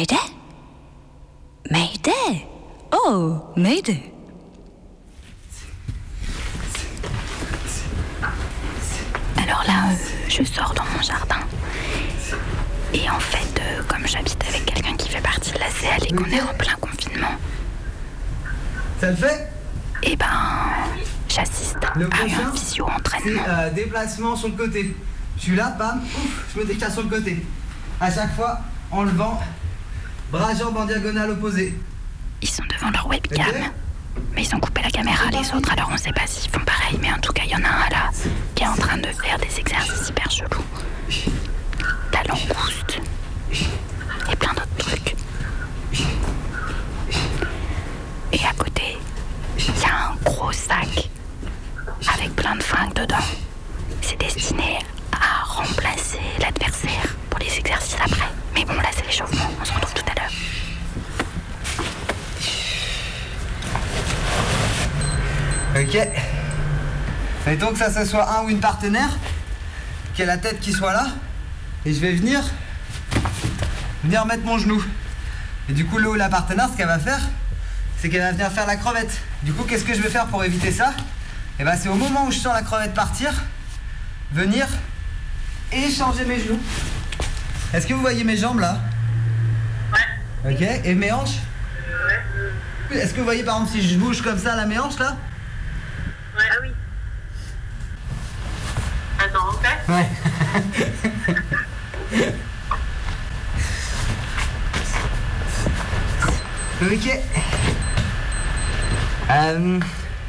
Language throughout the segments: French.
Mayday? Mayday? Oh, Mayday Alors là, euh, je sors dans mon jardin. Et en fait, euh, comme j'habite avec quelqu'un qui fait partie de la CL et qu'on est en plein confinement, Ça le fait? eh ben, j'assiste Le à prochain, un visio C'est entraînement. euh, déplacement sur le côté. Je suis là, bam, ouf, je me décale sur le côté. À chaque fois, en levant, bras jambes en diagonale opposée. Ils sont devant leur webcam. Mais ils ont coupé la caméra, les autres, alors on sait pas s'ils font pareil. Mais en tout cas, il y en a un là qui est en train de faire des exercices hyper chelous. La langouste. Et plein d'autres trucs. Et à côté, il y a un gros sac avec plein de fringues dedans. C'est destiné à remplacer l'adversaire pour les exercices après. Mais bon, là, c'est l'échauffement. On se retrouve tout à l'heure. Ok. Et donc ça, ce soit un ou une partenaire qui a la tête qui soit là. Et je vais venir venir mettre mon genou. Et du coup, le ou la partenaire, ce qu'elle va faire, c'est qu'elle va venir faire la crevette. Du coup, qu'est-ce que je vais faire pour éviter ça? Et ben, c'est au moment où je sens la crevette partir, venir échanger mes genoux. Est-ce que vous voyez mes jambes là? Ouais. Ok. Et mes hanches? Ouais. Est-ce que vous voyez par exemple si je bouge comme ça la mes hanches là Ouais, ah oui. Ouais. ok. Euh,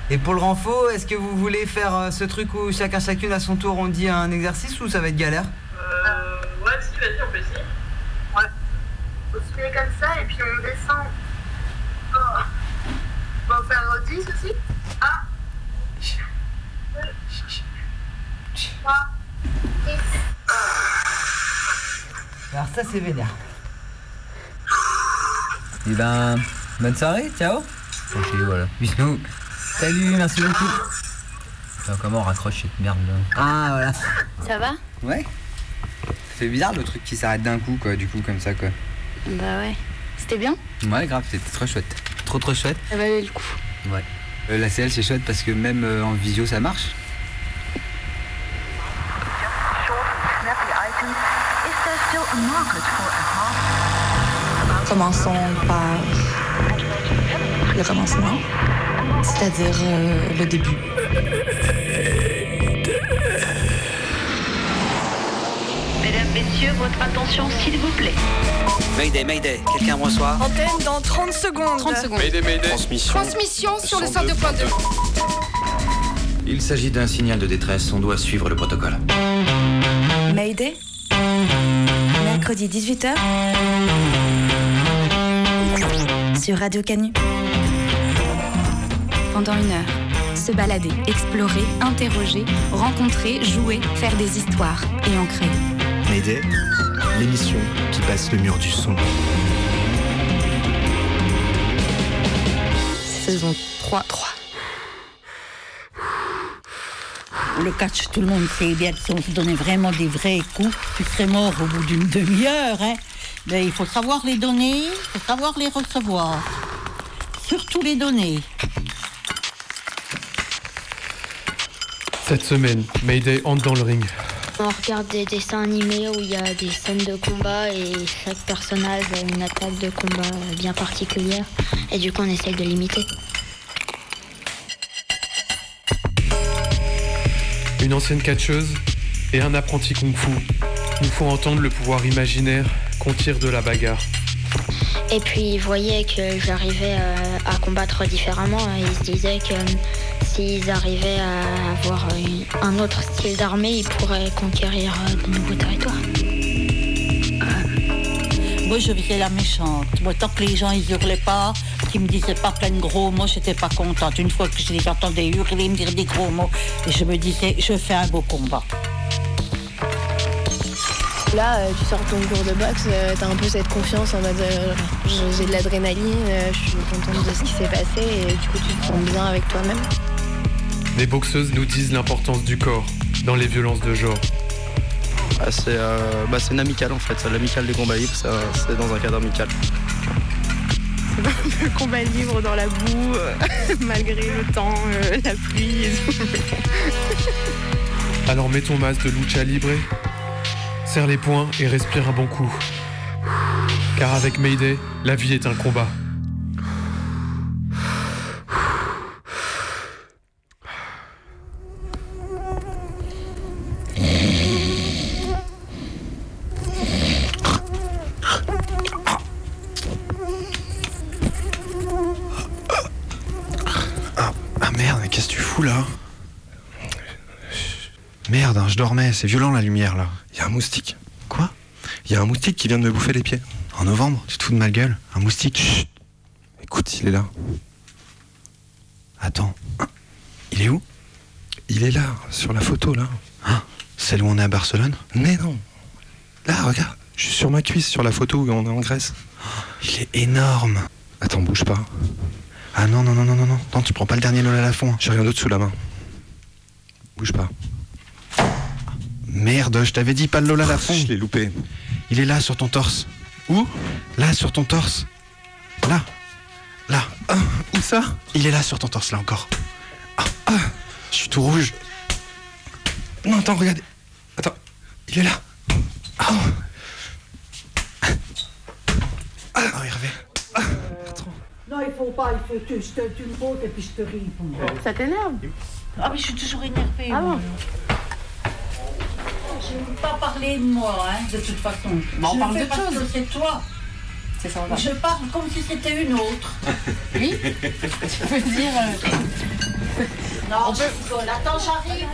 et pour le renfort, est-ce que vous voulez faire euh, ce truc où chacun chacune à son tour on dit un exercice ou ça va être galère Euh, ouais, si, vas-y, on peut essayer. Ouais. Faut se filer comme ça et puis on descend. Oh. On va en faire 10 aussi Ah 2, 3, 10. Alors ça c'est vénère. Et ben, bonne soirée, ciao. Ok, voilà. Bisous. Salut, merci beaucoup. Comment on raccroche cette merde là? Ah voilà. Ça va? Ouais. Ça fait bizarre le truc qui s'arrête d'un coup quoi, du coup comme ça quoi. Bah ouais. C'était bien? Ouais grave, c'était trop chouette. Trop trop chouette? Ça valait le coup. Ouais. Euh, la CL c'est chouette parce que même euh, en visio ça marche. Commençons par le commencement, c'est-à-dire euh, le début. Mesdames, Messieurs, votre attention, s'il vous plaît. Mayday, Mayday, quelqu'un me reçoit? Antenne dans 30 secondes. 30 secondes. Transmission. Transmission sur le 102.2. Il s'agit d'un signal de détresse, on doit suivre le protocole. Mayday? Mercredi 18h sur Radio Canu. Pendant une heure, se balader, explorer, interroger, rencontrer, jouer, faire des histoires et en créer. Mayday, l'émission qui passe le mur du son. Saison 3. 3. Le catch, tout le monde sait bien que si on se donnait vraiment des vrais coups, tu serais mort au bout d'une demi-heure. Hein. Mais il faut savoir les donner, il faut savoir les recevoir. Surtout les donner. Cette semaine, Mayday entre dans le ring. On regarde des dessins animés où il y a des scènes de combat et chaque personnage a une attaque de combat bien particulière. Et du coup, on essaye de l'imiter. Une ancienne catcheuse et un apprenti kung-fu nous font entendre le pouvoir imaginaire qu'on tire de la bagarre. Et puis, ils voyaient que j'arrivais à, à combattre différemment. Ils se disaient que euh, s'ils arrivaient à avoir une- un autre style d'armée, ils pourraient conquérir euh, de nouveaux territoires. Moi, je faisais la méchante. Moi, tant que les gens ils hurlaient pas, qu'ils me disaient pas plein de gros mots, j'étais pas contente. Une fois que je les entendais hurler, me dire des gros mots, et je me disais, je fais un beau combat. Là, euh, tu sors ton cours de boxe, euh, t'as un peu cette confiance en mode euh, j'ai- de l'adrénaline, je suis contente de ce qui s'est passé et du coup tu te sens bien avec toi-même. Les boxeuses nous disent l'importance du corps dans les violences de genre. Ah, c'est euh, bah, c'est une amicale en fait, c'est l'amicale des combats libres, c'est dans un cadre amical. C'est un peu combat libre dans la boue, euh, malgré le temps, euh, la pluie et tout. Alors mets ton masque de lucha libre, serre les poings et respire un bon coup. Car avec Mayday, la vie est un combat. Ah merde, qu'est-ce que tu fous là Merde, hein, je dormais, c'est violent la lumière là. Il y a un moustique. Quoi? Il y a un moustique qui vient de me bouffer les pieds. En novembre Tu te fous de ma gueule Un moustique Chut Écoute, il est là. Attends. Il est où? Il est là, sur la photo là. Ah, Celle où on est à Barcelone? Mais non. Là, regarde, je suis sur ma cuisse sur la photo où on est en Grèce. Il est énorme Attends, bouge pas. Ah non, non, non, non, non, non, non, tu prends pas le dernier Lola Lafont. J'ai rien d'autre sous la main. Bouge pas. Merde, je t'avais dit pas le Lola Lafont. Je l'ai loupé. Il est là sur ton torse. Où? Là, sur ton torse. Là. Là. Ah, Où ça? Il est là sur ton torse, là encore. Ah, ah, je suis tout rouge. Non, attends, regarde. Attends, il est là. Ah. Ah, Hervé. Non, il faut pas, il faut que je te, tu me poses et puis je te réponds. Ça t'énerve? Ah, mais je suis toujours énervée. Ah bon Je ne veux pas parler de moi, hein, de toute façon. Bah, on je parle le fais d'autre parce chose. que c'est toi. C'est ça, on va. Je parle comme si c'était une autre. Oui Tu peux dire. euh, Non, je rigole. Attends, j'arrive.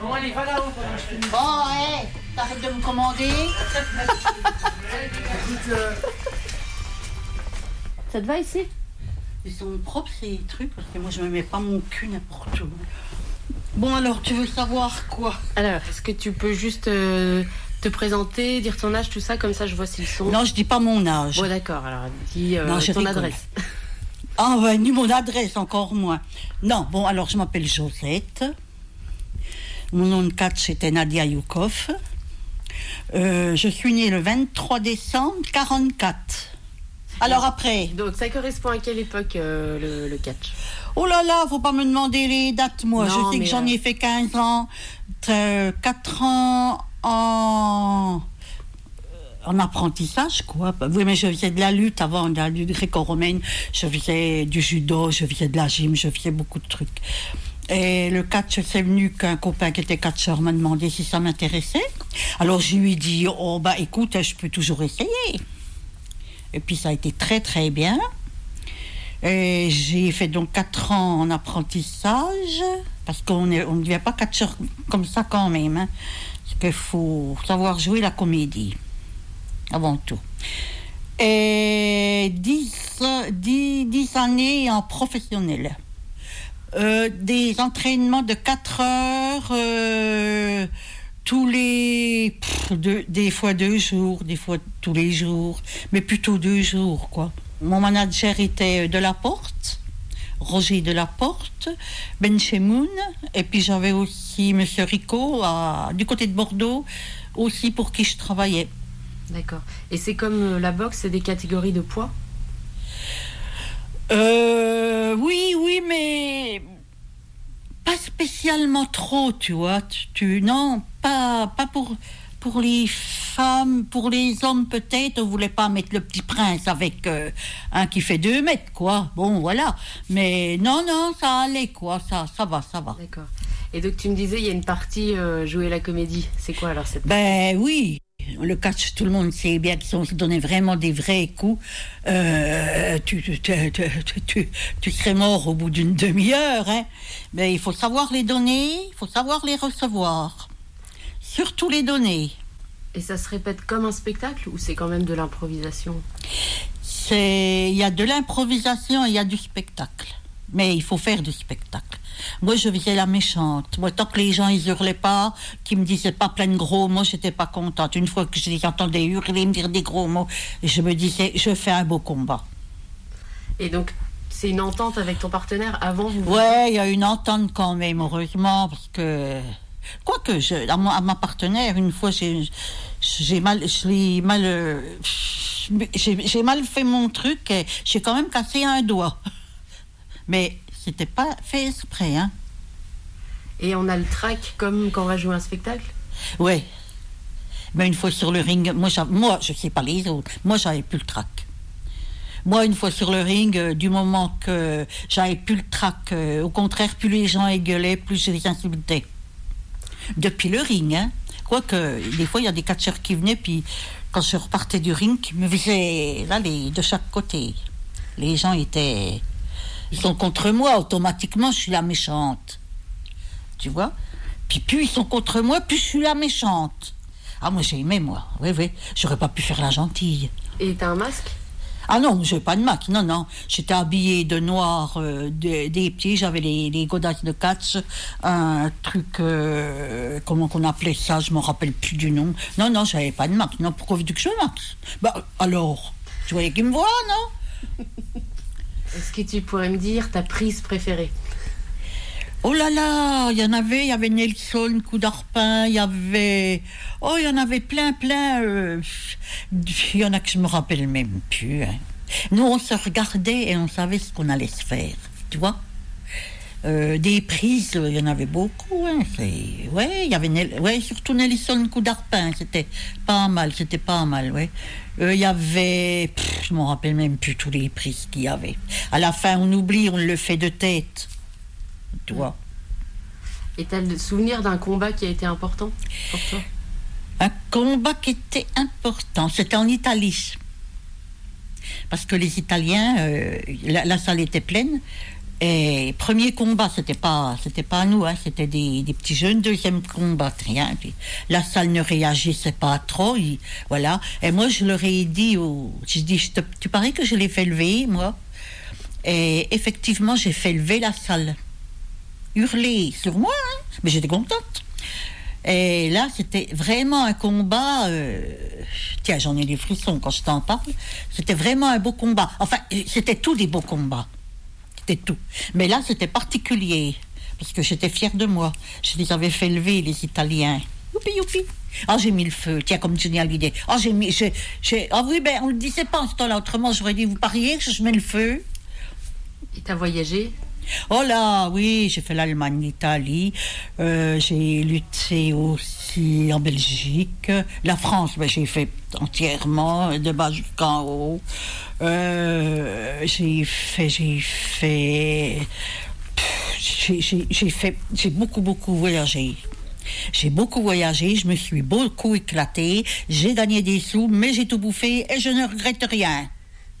Bon, allez, va là-haut. Bon, hé, t'arrêtes de me commander. Ça te va ici? Ils sont propres ces trucs parce que moi je me mets pas mon cul n'importe où. Bon alors tu veux savoir quoi Alors, est-ce que tu peux juste euh, te présenter, dire ton âge, tout ça, comme ça je vois s'ils sont. Non je dis pas mon âge. Bon, d'accord, alors dis euh, Non, je ton rigole. adresse. Ah ouais, ni mon adresse encore moins. Non, bon alors je m'appelle Josette. Mon nom de catch était Nadia Youkov. Euh, je suis née le 23 décembre 44. Alors après Donc, ça correspond à quelle époque euh, le, le catch? Oh là là, faut pas me demander les dates, moi. Non, je sais que j'en euh, ai fait 15 ans, euh, 4 ans en, en apprentissage, quoi. Oui, mais je faisais de la lutte avant, de la lutte gréco-romaine. Je faisais du judo, je faisais de la gym, je faisais beaucoup de trucs. Et le catch, c'est venu qu'un copain qui était catcheur m'a demandé si ça m'intéressait. Alors je lui ai dit, oh bah écoute, je peux toujours essayer. Et puis ça a été très très bien. J'ai fait donc 4 ans en apprentissage, parce qu'on ne devient pas catcheur comme ça quand même. Hein, parce qu'il faut savoir jouer la comédie, avant tout. Et 10, 10, 10 années en professionnel. Euh, des entraînements de 4 heures euh, tous les pff, deux- des fois deux jours, des fois tous les jours, mais plutôt deux jours quoi. Mon manager était de la Porte, Roger de la Porte, Ben Chemoun, et puis j'avais aussi Monsieur Rico à- du côté de Bordeaux, aussi pour qui je travaillais. D'accord. Et c'est comme euh, la boxe, c'est des catégories de poids? Euh, oui, oui, mais pas spécialement trop, tu vois. Tu, tu- non, pas, pas pour, pour les femmes, pour les hommes peut-être. On voulait pas mettre le petit prince avec euh, un qui fait deux mètres, quoi. Bon, voilà. Mais non, non, ça allait, quoi. Ça, ça va, ça va. D'accord. Et donc tu me disais, il y a une partie euh, jouer la comédie. C'est quoi alors cette Ben oui. Le catch, tout le monde sait bien que si on se donnait vraiment des vrais coups, euh, tu, tu, serais mort au bout d'une demi-heure. Hein. Mais il faut savoir les donner, il faut savoir les recevoir. Surtout les donner. Et ça se répète comme un spectacle ou c'est quand même de l'improvisation? C'est, il y a de l'improvisation et il y a du spectacle. Mais il faut faire du spectacle. Moi, je faisais la méchante. Moi, tant que les gens, ils hurlaient pas, qu'ils me disaient pas plein de gros mots, j'étais pas contente. Une fois que je les entendais hurler, me dire des gros mots, je me disais, je fais un beau combat. Et donc c'est une entente avec ton partenaire avant vous Ouais, il y a une entente quand même, heureusement, parce que Quoique, je, à, ma, à ma partenaire, une fois, j'ai mal, je l'ai mal, euh, j'ai j'ai mal fait mon truc et j'ai quand même cassé un doigt. Mais c'était pas fait exprès, hein. Et on a le track comme quand on va jouer un spectacle? Ouais. Mais une fois sur le ring, moi, moi je sais pas les autres, moi j'avais plus le trac. Moi, une fois sur le ring, euh, du moment que j'avais plus le trac, euh, au contraire, plus les gens gueulaient, plus je les insultais. Depuis le ring, hein. Quoique, des fois, il y a des catcheurs qui venaient, puis quand je repartais du ring, qui me faisaient là, les, de chaque côté. Les gens étaient. Ils sont contre moi, automatiquement, je suis la méchante. Tu vois? Puis plus ils sont contre moi, plus je suis la méchante. Ah, moi, j'ai aimé, moi. Oui, oui. J'aurais pas pu faire la gentille. Et t'as un masque? Ah non, j'ai pas de mac, non, non. J'étais habillée de noir, euh, de- des pieds, j'avais les, les godasses de catch, un truc, euh, comment qu'on appelait ça, je me rappelle plus du nom. Non, non, j'avais pas de mac. Non, pourquoi veux-tu que je max Bah, alors, tu voyais qu'il me voit, non? Est-ce que tu pourrais me dire ta prise préférée? Oh là là, il y en avait, il y avait Nelson, coup d'arpin, il y avait... Oh, il y en avait plein, plein. euh, Il y en a que je me rappelle même plus. hein. Nous, on se regardait et on savait ce qu'on allait se faire, tu vois? Euh, des prises, il y en avait beaucoup. Hein, ouais, il y avait Nel- ouais, surtout Nelson coup d'arpin, c'était pas mal, c'était pas mal, ouais. Euh, Il y avait, pff, je m'en rappelle même plus tous les prises qu'il y avait. À la fin, on oublie, on le fait de tête, tu vois. Et t'as le souvenir d'un combat qui a été important pour toi? Un combat qui était important, c'était en Italie. Parce que les Italiens, euh, la, la salle était pleine. Et premier combat, c'était pas, c'était pas nous, hein, c'était des, petits jeunes. Deuxième combat, rien. La salle ne réagissait pas trop, il- voilà. Et moi, je leur ai dit, je dis, tu parais que je l'ai fait lever, moi? Et effectivement, j'ai fait lever la salle. Hurler sur moi, hein, mais j'étais contente. Et là, c'était vraiment un combat. euh, Tiens, j'en ai des frissons quand je t'en parle. C'était vraiment un beau combat. Enfin, c'était tous des beaux combats. C'était tout. Mais là, c'était particulier. Parce que j'étais fière de moi. Je les avais fait lever, les Italiens. Youpi, youpi. Ah, j'ai mis le feu. Tiens, comme Johnny Hallyday. Ah, j'ai mis. j'ai- Ah oui, ben, on le disait pas en ce temps-là. Autrement, j'aurais dit, vous pariez que je mets le feu? Et t'as voyagé? Oh là, oui, j'ai fait l'Allemagne, l'Italie, euh, j'ai lutté aussi en Belgique, la France, ben, j'ai fait entièrement, de bas jusqu'en haut. Euh, j'ai fait, j'ai fait, j'ai fait, j'ai beaucoup, beaucoup voyagé. J'ai beaucoup voyagé, je me suis beaucoup éclatée, j'ai gagné des sous, mais j'ai tout bouffé et je ne regrette rien.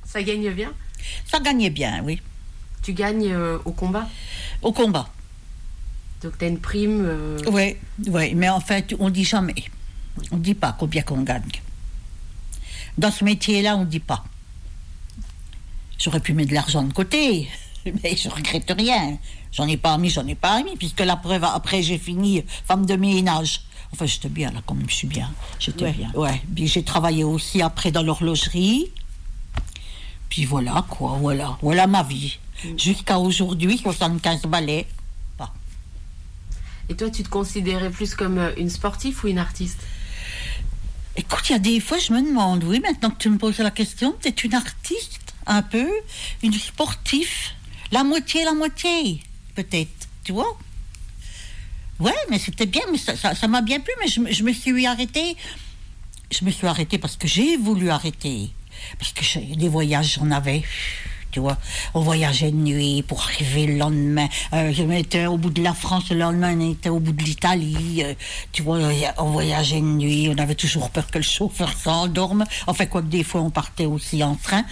Ça gagne bien? Ça gagnait bien, oui. Tu gagnes euh, au combat Au combat. Donc t'as une prime euh, Oui, oui, mais en fait, on dit jamais. On dit pas combien qu'on gagne. Dans ce métier-là, on dit pas. J'aurais pu mettre de l'argent de côté, mais je regrette rien. J'en ai pas mis, j'en ai pas mis, puisque la preuve, après, j'ai fini femme de ménage. Enfin, j'étais bien là, quand même, je suis bien. J'étais Ouais. bien. Ouais. Puis j'ai travaillé aussi après dans l'horlogerie. Puis voilà, quoi, voilà. Voilà ma vie. Jusqu'à aujourd'hui, 75 balais. Et toi, tu te considérais plus comme euh, une sportive ou une artiste? Écoute, il y a des fois, je me demande, oui, maintenant que tu me poses la question, tu es une artiste, un peu, une sportive, la moitié, la moitié, peut-être, tu vois Ouais, mais c'était bien, mais ça ça- ça m'a bien plu, mais je, me- je me suis arrêtée. Je me suis arrêtée parce que j'ai voulu arrêter. Parce que des voyages, j'en avais. Tu vois, on voyageait de nuit pour arriver le lendemain. Euh, je m'étais au bout de la France, le lendemain, on était au bout de l'Italie. euh, tu vois, on voyageait de nuit, on avait toujours peur que le chauffeur s'endorme. Enfin, quoi que des fois, on partait aussi en train.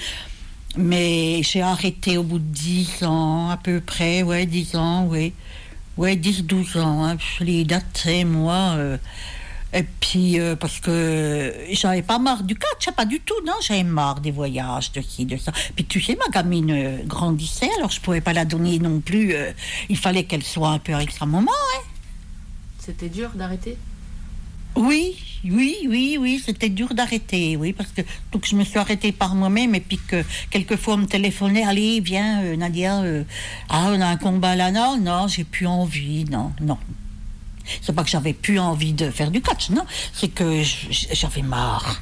Mais j'ai arrêté au bout de 10 ans, à peu près, ouais, 10 ans, oui. Ouais, 10, 12 ans, hein, les dates, c'est moi. euh, et puis, euh, parce que j'avais pas marre du catch, hein, pas du tout, non, j'avais marre des voyages, de ci, de ça. Puis tu sais, ma gamine euh, grandissait, alors je pouvais pas la donner non plus. euh, il fallait qu'elle soit un peu avec sa maman, hein. C'était dur d'arrêter? Oui, oui, oui, oui, c'était dur d'arrêter, oui, parce que donc je me suis arrêtée par moi-même et puis que quelquefois on me téléphonait, allez, viens, euh, Nadia, euh, ah, on a un combat là, non, non, j'ai plus envie, non, non. C'est pas que j'avais plus envie de faire du catch, non. C'est que j'avais marre.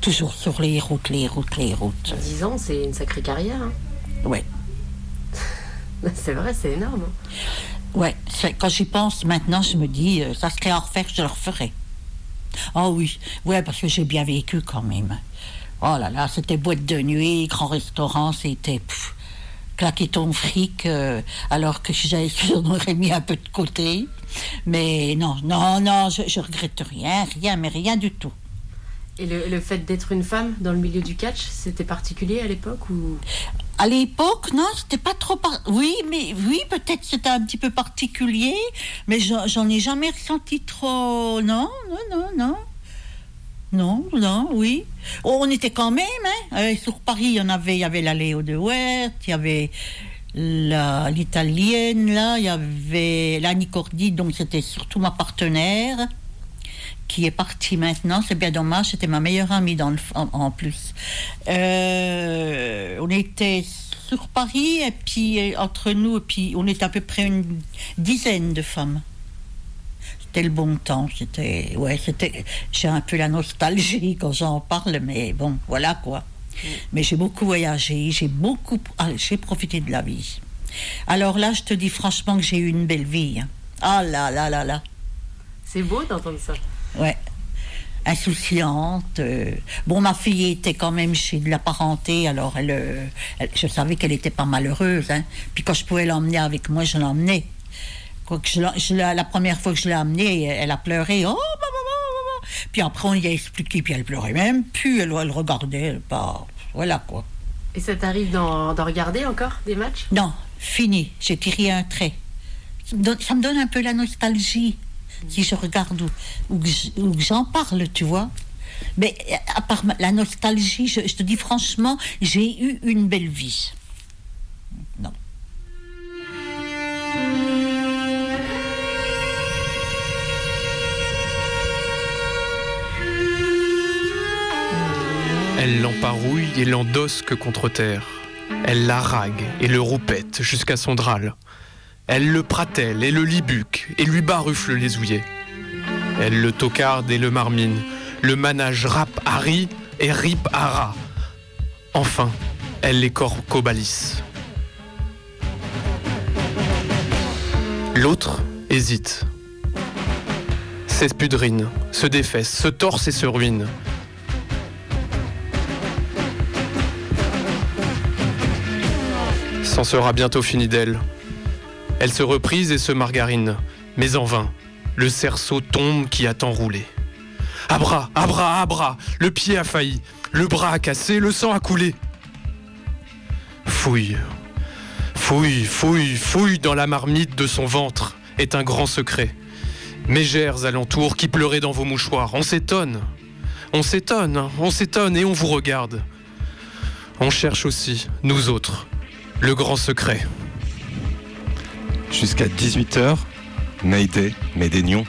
Toujours sur les routes, les routes, les routes. 10 ans, c'est une sacrée carrière. hein. Ouais. C'est vrai, c'est énorme. hein. Ouais, quand j'y pense maintenant, je me dis, euh, ça serait à refaire, je le referais. Oh oui, ouais, parce que j'ai bien vécu quand même. Oh là là, c'était boîte de nuit, grand restaurant, c'était claquer ton fric, euh, alors que j'avais j'en aurais mis un peu de côté. Mais non, non, non, je, je regrette rien, rien, mais rien du tout. Et le, le fait d'être une femme dans le milieu du catch, c'était particulier à l'époque ou? À l'époque, non, c'était pas trop. par- Oui, mais oui, peut-être c'était un petit peu particulier, mais j'en ai jamais ressenti trop. Non, non, non, non. Non, non, oui. On était quand même, hein. euh, sur Paris, il y en avait, il y avait la Léo de Huert, il y avait l'italienne, là, il y avait l'Annie Cordy, donc c'était surtout ma partenaire qui est partie maintenant. C'est bien dommage, c'était ma meilleure amie dans en, plus. Euh, on était sur Paris et puis euh, entre nous, puis on était à peu près une dizaine de femmes. C'était le bon temps. C'était, ouais, c'était. J'ai un peu la nostalgie quand j'en parle, mais bon, voilà quoi. Mais j'ai beaucoup voyagé, j'ai beaucoup, ah, j'ai profité de la vie. Alors là, je te dis franchement que j'ai eu une belle vie. hein. Ah là là là là. C'est beau d'entendre ça. Ouais. Insouciante. euh, Bon, ma fille était quand même chez de la parenté, alors elle, euh, elle- je savais qu'elle était pas malheureuse. Hein. Puis quand je pouvais l'emmener avec moi, je l'emmenais. Quoique je, je la première fois que je l'ai amenée, elle a pleuré. Oh, maman. Puis après, on lui a expliqué, puis elle pleurait même plus. Elle, elle regardait, pas. Voilà quoi. Et ça t'arrive d'en regarder encore des matchs? Non, fini. J'ai tiré un trait. Ça me donne, ça me donne un peu la nostalgie si je regarde ou, ou que j'en parle, tu vois. Mais à part la nostalgie, je, je te dis franchement, j'ai eu une belle vie. Elle l'emparouille et l'endosse que contre terre. Elle la rague et le roupette jusqu'à son drâle. Elle le pratelle et le libuque et lui barufle les ouillets. Elle le tocarde et le marmine, le manage rap Harry et rip Hara. Enfin, elle les corcobalisse. L'autre hésite. S'espudrine, se défesse, se torse et se ruine. Sera bientôt fini d'elle. Elle se reprise et se margarine, mais en vain. Le cerceau tombe qui a tant roulé. Abra, abra, abra, le pied a failli, le bras a cassé, le sang a coulé. Fouille, fouille, fouille, fouille dans la marmite de son ventre est un grand secret. Mégères alentours qui pleuraient dans vos mouchoirs, on s'étonne. On s'étonne, on s'étonne et on vous regarde. On cherche aussi, nous autres, le grand secret. Jusqu'à 18h, Mayday, Médénion.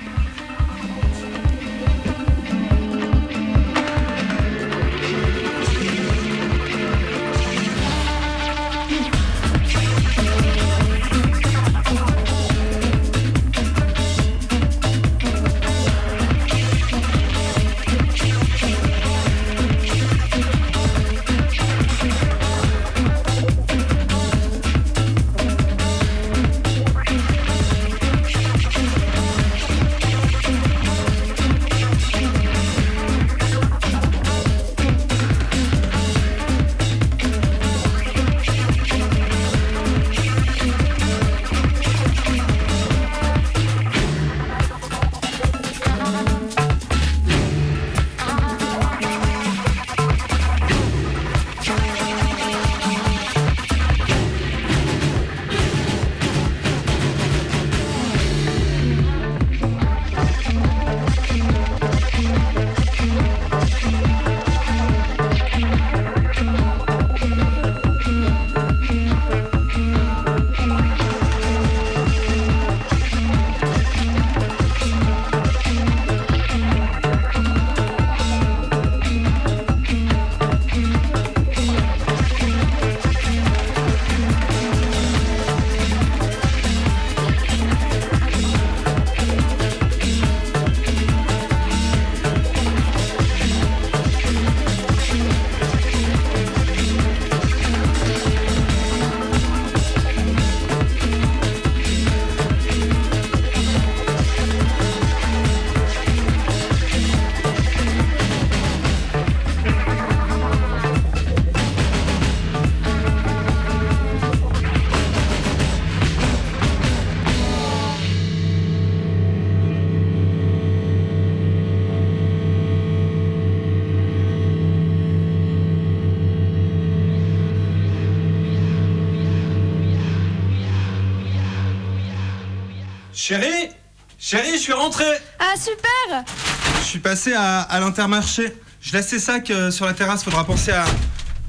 Suis passé à, à l'intermarché. Je laisse ces sacs euh, sur la terrasse, faudra penser à,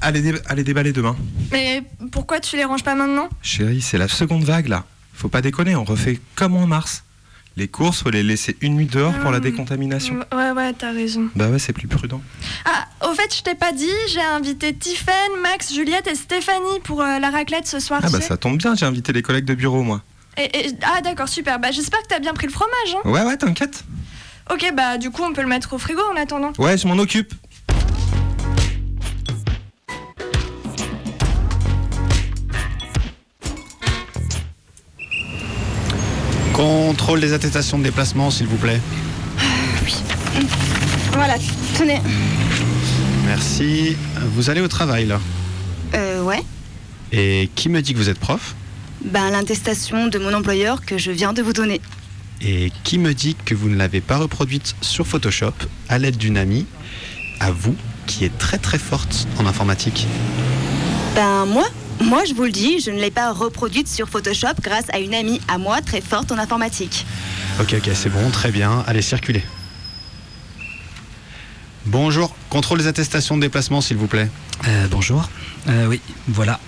à, les, dé- à les déballer demain. Mais pourquoi tu les ranges pas maintenant? Chérie, c'est la seconde vague là. Faut pas déconner, on refait comme en mars. Les courses, faut les laisser une nuit dehors pour la décontamination. Ouais, ouais, t'as raison. Bah ouais, c'est plus prudent. Ah, au fait, je t'ai pas dit, j'ai invité Tiffen, Max, Juliette et Stéphanie pour euh, la raclette ce soir. Ah tu bah sais. ça tombe bien, j'ai invité les collègues de bureau moi. Et- et- ah, d'accord, super. Bah, j'espère que t'as bien pris le fromage. Hein. Ouais, ouais, t'inquiète. Ok, bah, du coup, on peut le mettre au frigo en attendant. Ouais, je m'en occupe. Contrôle des attestations de déplacement, s'il vous plaît. Voilà, tenez. Merci. Vous allez au travail, là. Euh, ouais. Et qui me dit que vous êtes prof? Ben, l'attestation de mon employeur que je viens de vous donner. Et qui me dit que vous ne l'avez pas reproduite sur Photoshop à l'aide d'une amie, à vous, qui est très très forte en informatique Ben, moi, moi, je vous le dis, je ne l'ai pas reproduite sur Photoshop grâce à une amie à moi très forte en informatique. Ok, ok, c'est bon, très bien. Allez, circulez. Bonjour, contrôle des attestations de déplacement, s'il vous plaît. Euh, bonjour. Euh, oui, voilà.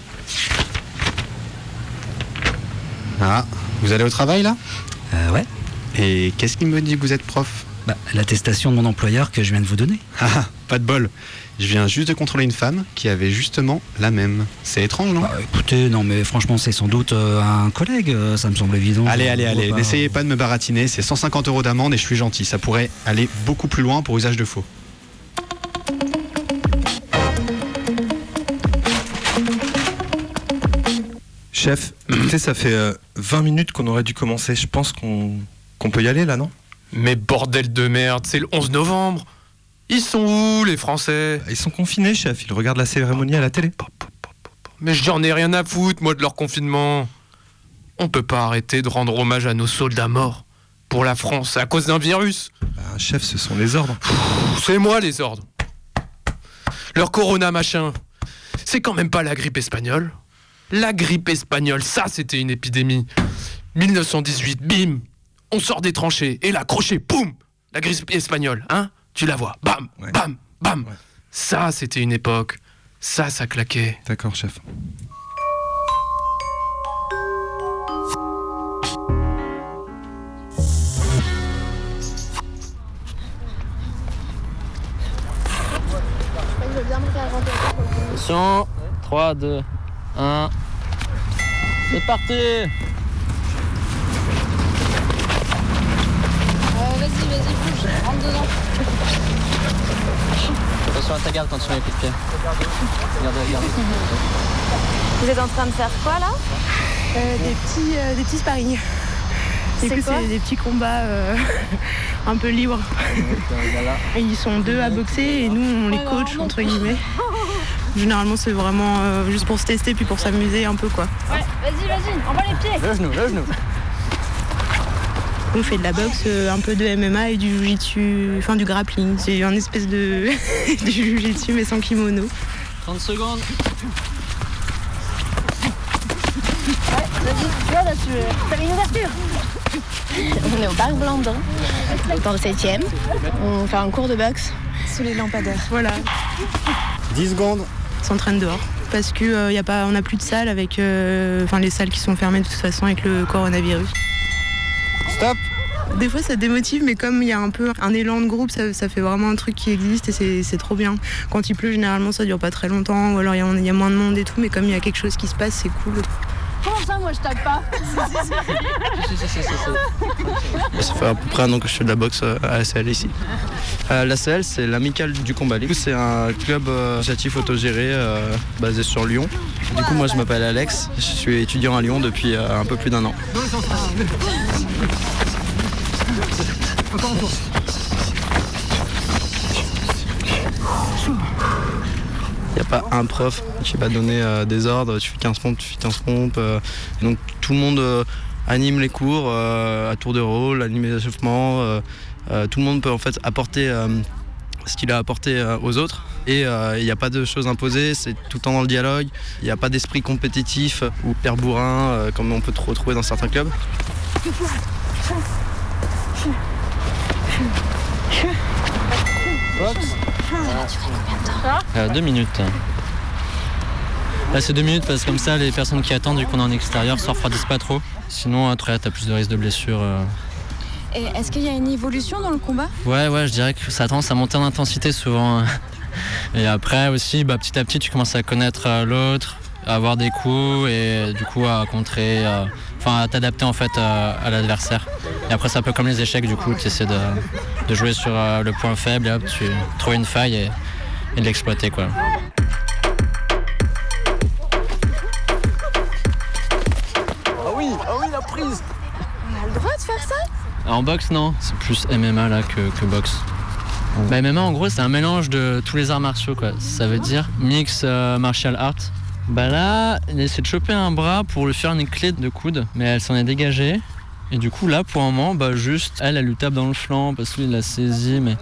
Ah, vous allez au travail, là? Euh, ouais. Et qu'est-ce qui me dit que vous êtes prof? Bah, l'attestation de mon employeur que je viens de vous donner. Ah, pas de bol. Je viens juste de contrôler une femme qui avait justement la même. C'est étrange, non? Bah, écoutez, non, mais franchement, c'est sans doute euh, un collègue, euh, ça me semble évident. Allez, allez, allez, n'essayez pas de me baratiner, c'est 150 euros d'amende et je suis gentil. Ça pourrait aller beaucoup plus loin pour usage de faux. Chef, tu sais, ça fait euh, 20 minutes qu'on aurait dû commencer. Je pense qu'on peut y aller là, non? Mais bordel de merde, c'est le 11 novembre. Ils sont où les Français? Ils sont confinés, chef. Ils regardent la cérémonie à la télé. Mais j'en ai rien à foutre, moi, de leur confinement. On peut pas arrêter de rendre hommage à nos soldats morts pour la France à cause d'un virus. Bah, chef, ce sont les ordres. C'est moi les ordres. Leur corona machin. C'est quand même pas la grippe espagnole. La grippe espagnole, ça c'était une épidémie. 1918, bim, on sort des tranchées et là, crochet, boum, la grippe espagnole, hein Tu la vois, bam, bam, bam. Ça c'était une époque. Ça, ça claquait. D'accord, chef. Attention, 3, 2, 1. C'est parti vas-y, vas-y, bouge, rentre dedans. Attention à ta garde quand tu mets les coups de pied. Regarde, regarde. Vous êtes en train de faire quoi là? Euh, des petits, euh, des petits sparring. C'est coup, quoi c'est des petits combats euh, un peu libres. Et Ils sont deux à boxer et nous on les coach entre guillemets. Généralement c'est vraiment euh, juste pour se tester puis pour s'amuser un peu quoi. Ouais, vas-y, vas-y, envoie les pieds. Le genou, le genou. On fait de la boxe, euh, un peu de MMA et du jujitsu, enfin du grappling. C'est un espèce de du jujitsu mais sans kimono. 30 secondes. Vas-y, là, là, tu t'avais une ouverture. On est au parc Blandin, dans le 7ème. On fait un cours de boxe sous les lampadaires. Voilà. 10 secondes. On s'entraîne dehors parce que euh, y a pas, on n'a plus de salles avec, euh, enfin les salles qui sont fermées de toute façon avec le coronavirus. Stop. Des fois ça démotive, mais comme il y a un peu un élan de groupe, ça, ça fait vraiment un truc qui existe et c'est- trop bien. Quand il pleut, généralement ça dure pas très longtemps, ou alors il y, a- il y a moins de monde et tout, mais comme il y a quelque chose qui se passe, c'est cool. Ça, moi je tape pas. Ça fait à peu près un an que je fais de la boxe à l'ACL ici. Euh, L'ACL, c'est l'amicale du combat libre. C'est un club euh, associatif autogéré euh, basé sur Lyon. Du coup, moi, je m'appelle Alex. Je suis étudiant à Lyon depuis euh, un peu plus d'un an. Il n'y a pas un prof qui va donner euh, des ordres, tu fais 15 pompes, tu fais 15 pompes. euh, donc tout le monde euh, anime les cours à tour de rôle, anime les échauffements. tout le monde peut en fait apporter ce qu'il a apporté aux autres. Et il n'y a pas de choses imposées, c'est tout le temps dans le dialogue. Il n'y a pas d'esprit compétitif ou père bourrin comme on peut trop retrouver dans certains clubs. Euh, deux minutes. Là, c'est deux minutes parce que comme ça, les personnes qui attendent, vu qu'on est en extérieur, se refroidissent pas trop. Sinon, après, t'as plus de risques de blessure. euh. Et est-ce qu'il y a une évolution dans le combat? Ouais, ouais, je dirais que ça a tendance à monter en intensité souvent. Et après aussi, bah, petit à petit, tu commences à connaître euh, l'autre, à avoir des coups et du coup à contrer, euh, enfin à t'adapter en fait à l'adversaire. Et après, c'est un peu comme les échecs, du coup, tu essaies de, de jouer sur euh, le point faible et hop, tu trouves une faille et, et de l'exploiter quoi. Ah oui, ah oui, la prise On a le droit de faire ça? En boxe, non, c'est plus MMA là que, que boxe. Bah, MMA, en gros, c'est un mélange de tous les arts martiaux, quoi. Ça veut dire mix euh, martial art. Bah là, il essaie de choper un bras pour lui faire une clé de coude, mais elle s'en est dégagée. Et du coup, là, pour un moment, bah juste, elle, elle lui tape dans le flanc parce qu'il l'a saisi, mais.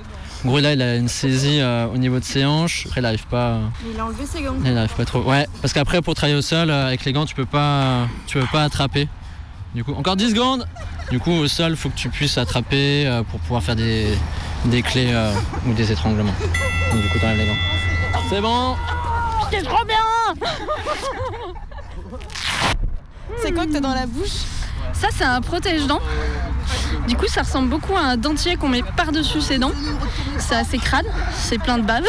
En gros, là, il a une saisie euh, au niveau de ses hanches. Après, il n'arrive pas. Il a enlevé ses gants. Il n'arrive pas trop. Ouais, parce qu'après, pour travailler au sol, euh, avec les gants, tu peux pas, tu peux pas attraper. Du coup, encore 10 secondes. Du coup, au sol, faut que tu puisses attraper euh, pour pouvoir faire des, des clés euh, ou des étranglements. Donc, du coup, t'enlèves les gants. C'est bon. C'était trop bien C'est quoi que t'as dans la bouche Ça, c'est un protège-dents. Du coup, ça ressemble beaucoup à un dentier qu'on met par-dessus ses dents. C'est assez crade, c'est plein de bave.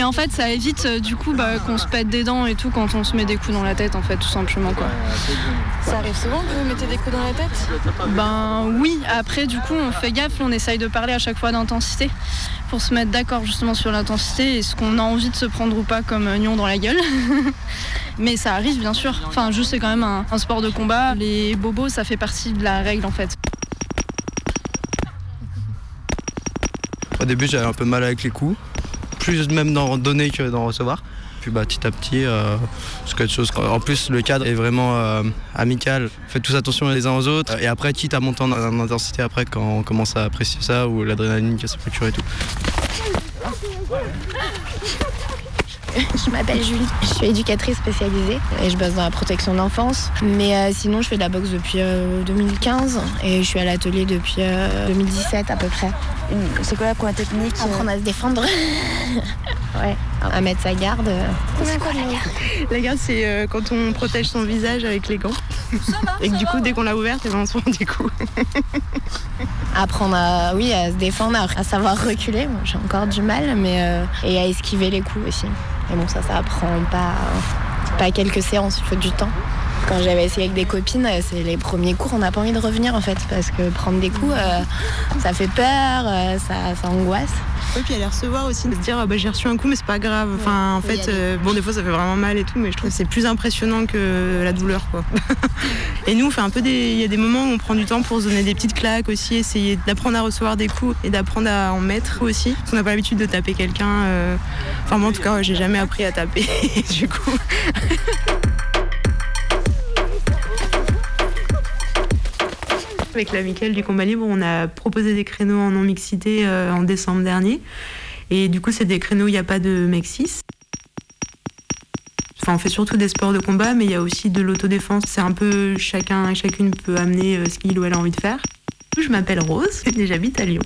Et en fait, ça évite euh, du coup bah, qu'on se pète des dents et tout quand on se met des coups dans la tête, en fait, tout simplement quoi. Ça arrive souvent que vous mettez des coups dans la tête? Ben oui, après du coup on fait gaffe, on essaye de parler à chaque fois d'intensité pour se mettre d'accord justement sur l'intensité et ce qu'on a envie de se prendre ou pas comme nion dans la gueule. Mais ça arrive bien sûr. Enfin juste c'est quand même un, un sport de combat. Les bobos ça fait partie de la règle en fait. Au début, j'avais un peu mal avec les coups, plus même d'en donner que d'en recevoir. Puis bah, petit à petit, euh, c'est quelque chose. En plus, le cadre est vraiment euh, amical. Faites tous attention les uns aux autres. Et après, quitte à monter en, en intensité après quand on commence à apprécier ça ou l'adrénaline qui se procure et tout. Je m'appelle Julie, je suis éducatrice spécialisée et je bosse dans la protection de l'enfance. Mais euh, sinon, je fais de la boxe depuis euh, 2015 et je suis à l'atelier depuis euh, 2017 à peu près. C'est quoi la technique? Apprendre à se défendre. ouais, à mettre sa garde. euh. La garde, c'est euh, quand on protège son visage avec les gants. Et que du coup, dès qu'on l'a ouverte, eh ben, on se rend du coup. Apprendre à, oui, à se défendre, à, savoir reculer. J'ai encore du mal, mais euh, et à esquiver les coups aussi. Mais bon, ça, ça prend pas, pas quelques séances, il faut du temps. Quand j'avais essayé avec des copines, euh, c'est les premiers cours, on n'a pas envie de revenir en fait, parce que prendre des coups, euh, ça fait peur, euh, ça, ça angoisse. Oui, puis les recevoir aussi, de se dire ah, bah, j'ai reçu un coup, mais c'est pas grave. Enfin, en fait, aller. euh, bon, des fois ça fait vraiment mal et tout, mais je trouve que c'est plus impressionnant que la douleur, quoi. et nous, on fait un peu des. Il y a des moments où on prend du temps pour se donner des petites claques aussi, essayer d'apprendre à recevoir des coups et d'apprendre à en mettre aussi. Parce qu'on n'a pas l'habitude de taper quelqu'un. Enfin, moi, en tout cas, ouais, j'ai jamais appris à taper, du coup. Avec l'amicale du combat libre, on a proposé des créneaux en non-mixité euh, en décembre dernier. Et du coup, c'est des créneaux où il n'y a pas de 6. Enfin, on fait surtout des sports de combat, mais il y a aussi de l'autodéfense. C'est un peu chacun et chacune peut amener euh, ce qu'il ou elle a envie de faire. Je m'appelle Rose et j'habite à Lyon.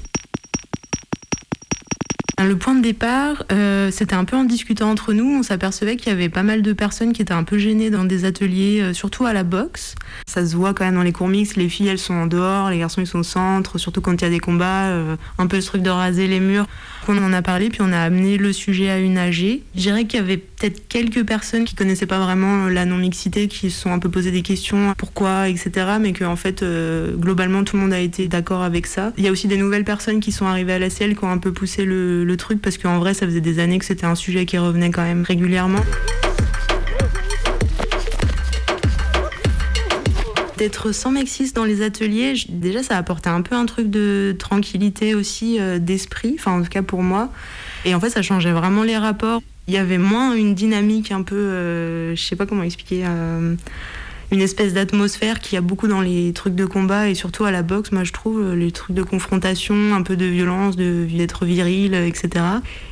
Le point de départ, euh, c'était un peu en discutant entre nous, on s'apercevait qu'il y avait pas mal de personnes qui étaient un peu gênées dans des ateliers, euh, surtout à la boxe. Ça se voit quand même dans les cours mixtes, les filles elles sont en dehors, les garçons ils sont au centre, surtout quand il y a des combats, euh, un peu le truc de raser les murs. On en a parlé, puis on a amené le sujet à une AG. Je dirais qu'il y avait peut-être quelques personnes qui connaissaient pas vraiment la non-mixité, qui se sont un peu posé des questions, pourquoi, etc. Mais que en fait, euh, globalement, tout le monde a été d'accord avec ça. Il y a aussi des nouvelles personnes qui sont arrivées à la CL qui ont un peu poussé le truc, parce qu'en vrai, ça faisait des années que c'était un sujet qui revenait quand même régulièrement. D'être sans mexis dans les ateliers, déjà ça apportait un peu un truc de tranquillité aussi, euh, d'esprit, enfin en tout cas pour moi. Et en fait ça changeait vraiment les rapports. Il y avait moins une dynamique un peu, euh, je sais pas comment expliquer, euh, une espèce d'atmosphère qu'il y a beaucoup dans les trucs de combat et surtout à la boxe, moi je trouve, les trucs de confrontation, un peu de violence, d'être viril, etc.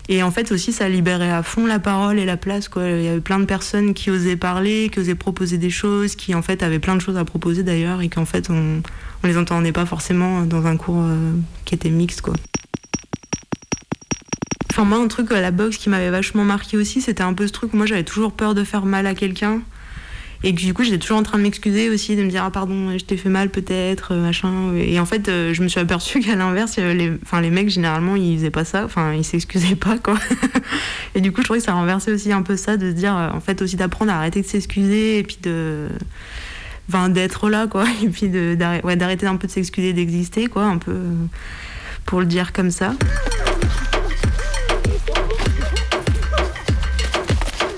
Et en fait aussi, ça libérait à fond la parole et la place. Quoi. Il y avait plein de personnes qui osaient parler, qui osaient proposer des choses, qui en fait avaient plein de choses à proposer d'ailleurs et qu'en fait on, on les entendait pas forcément dans un cours euh, qui était mixte. Quoi. Enfin, moi, un truc à la boxe qui m'avait vachement marqué aussi, c'était un peu ce truc où moi j'avais toujours peur de faire mal à quelqu'un. Et que du coup, j'étais toujours en train de m'excuser aussi, de me dire, ah pardon, je t'ai fait mal peut-être, euh, machin. Et en fait, euh, je me suis aperçue qu'à l'inverse, les, enfin, les mecs, généralement, ils faisaient pas ça, enfin, ils s'excusaient pas, quoi. et du coup, je trouvais que ça renversait aussi un peu ça, de se dire, euh, en fait, aussi d'apprendre à arrêter de s'excuser et puis de. Enfin, d'être là, quoi. Et puis d'arrêter un peu de s'excuser d'exister, quoi, un peu. Pour le dire comme ça.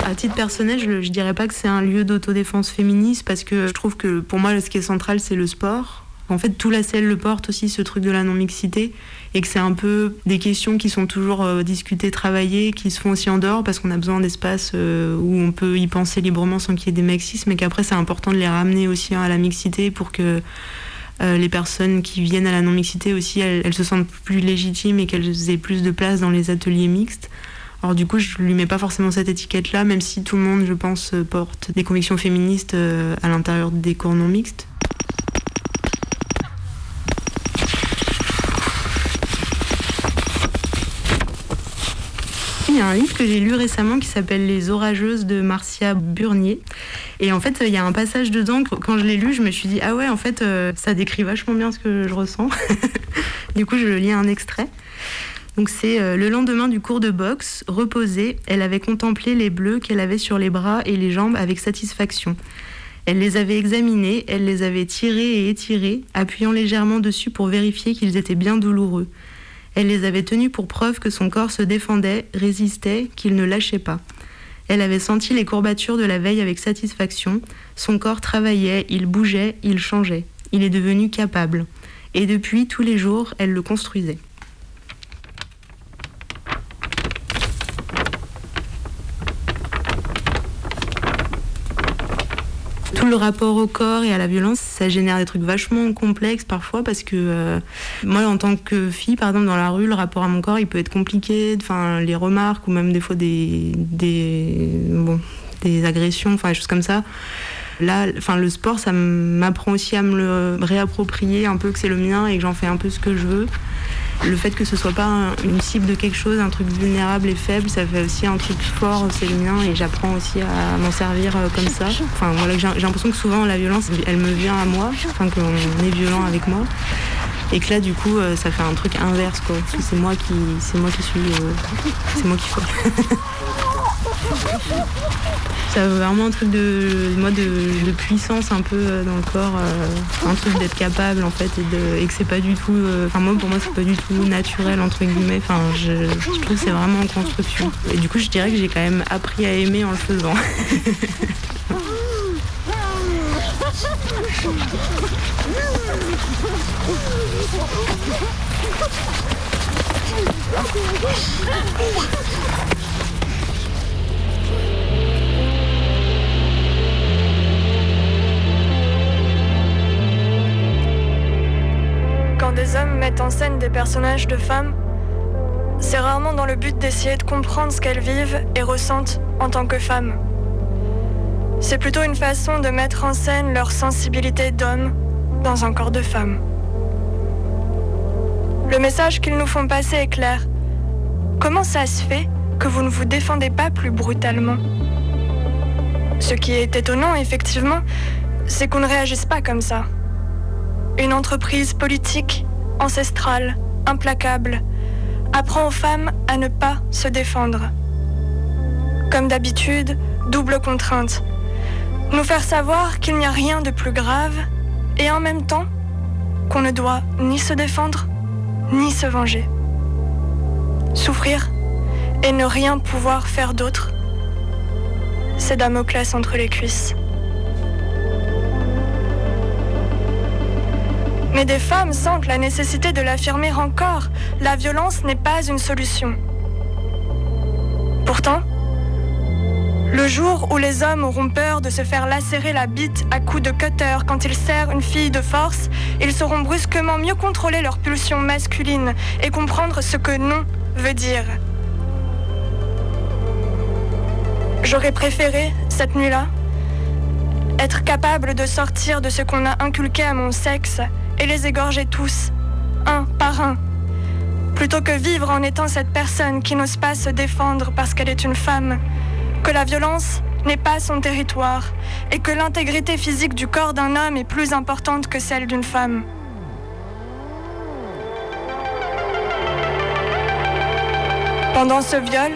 À titre personnel, je, je dirais pas que c'est un lieu d'autodéfense féministe parce que je trouve que pour moi, ce qui est central, c'est le sport. En fait, tout la selle le porte aussi, ce truc de la non-mixité, et que c'est un peu des questions qui sont toujours euh, discutées, travaillées, qui se font aussi en dehors parce qu'on a besoin d'espace euh, où on peut y penser librement sans qu'il y ait des mexismes, mais qu'après, c'est important de les ramener aussi hein, à la mixité pour que euh, les personnes qui viennent à la non-mixité aussi, elles se sentent plus légitimes et qu'elles aient plus de place dans les ateliers mixtes. Alors du coup, je lui mets pas forcément cette étiquette-là, même si tout le monde, je pense, porte des convictions féministes euh, à l'intérieur des cours non mixtes. Il y a un livre que j'ai lu récemment qui s'appelle Les Orageuses de Marcia Burnier. Et en fait, il y a un passage dedans, quand je l'ai lu, je me suis dit, ah ouais, en fait, euh, ça décrit vachement bien ce que je ressens. du coup, je lis un extrait. Donc c'est euh, le lendemain du cours de boxe, reposée, elle avait contemplé les bleus qu'elle avait sur les bras et les jambes avec satisfaction. Elle les avait examinés, elle les avait tirés et étirés, appuyant légèrement dessus pour vérifier qu'ils étaient bien douloureux. Elle les avait tenus pour preuve que son corps se défendait, résistait, qu'il ne lâchait pas. Elle avait senti les courbatures de la veille avec satisfaction. Son corps travaillait, il bougeait, il changeait. Il est devenu capable. Et depuis, tous les jours, elle le construisait. Tout le rapport au corps et à la violence, ça génère des trucs vachement complexes parfois parce que euh, moi, en tant que fille, par exemple, dans la rue, le rapport à mon corps, il peut être compliqué. Les remarques ou même des fois des, des, des agressions, des choses comme ça. Là, le sport, ça m'apprend aussi à me le réapproprier un peu que c'est le mien et que j'en fais un peu ce que je veux le fait que ce soit pas une cible de quelque chose, un truc vulnérable et faible, ça fait aussi un truc fort, c'est le mien, et j'apprends aussi à m'en servir euh, comme ça. Enfin, voilà, j'ai l'impression que souvent la violence, elle me vient à moi, enfin qu'on est violent avec moi. Et que là, du coup, euh, ça fait un truc inverse, quoi. C'est moi qui, c'est moi qui suis, euh, c'est moi qui fais. Ça vraiment un truc de, moi, de, puissance un peu euh, dans le corps, euh, un truc d'être capable en fait et, que c'est pas du tout, euh, enfin moi pour moi c'est pas du tout naturel entre guillemets. Enfin je, je trouve que c'est vraiment en construction. Et du coup je dirais que j'ai quand même appris à aimer en le faisant. Quand des hommes mettent en scène des personnages de femmes, c'est rarement dans le but d'essayer de comprendre ce qu'elles vivent et ressentent en tant que femmes. C'est plutôt une façon de mettre en scène leur sensibilité d'homme dans un corps de femme. Le message qu'ils nous font passer est clair. Comment ça se fait que vous ne vous défendez pas plus brutalement? Ce qui est étonnant, effectivement, c'est qu'on ne réagisse pas comme ça. Une entreprise politique, ancestrale, implacable, apprend aux femmes à ne pas se défendre. Comme d'habitude, double contrainte. Nous faire savoir qu'il n'y a rien de plus grave et en même temps qu'on ne doit ni se défendre ni se venger. Souffrir et ne rien pouvoir faire d'autre, c'est Damoclès entre les cuisses. Mais des femmes sentent la nécessité de l'affirmer encore. La violence n'est pas une solution. Pourtant, Le jour où les hommes auront peur de se faire lacérer la bite à coups de cutter quand ils serrent une fille de force, ils sauront brusquement mieux contrôler leur pulsion masculine et comprendre ce que non veut dire. J'aurais préféré, cette nuit-là, être capable de sortir de ce qu'on a inculqué à mon sexe et les égorger tous, un par un, plutôt que vivre en étant cette personne qui n'ose pas se défendre parce qu'elle est une femme, que la violence n'est pas son territoire et que l'intégrité physique du corps d'un homme est plus importante que celle d'une femme. Pendant ce viol,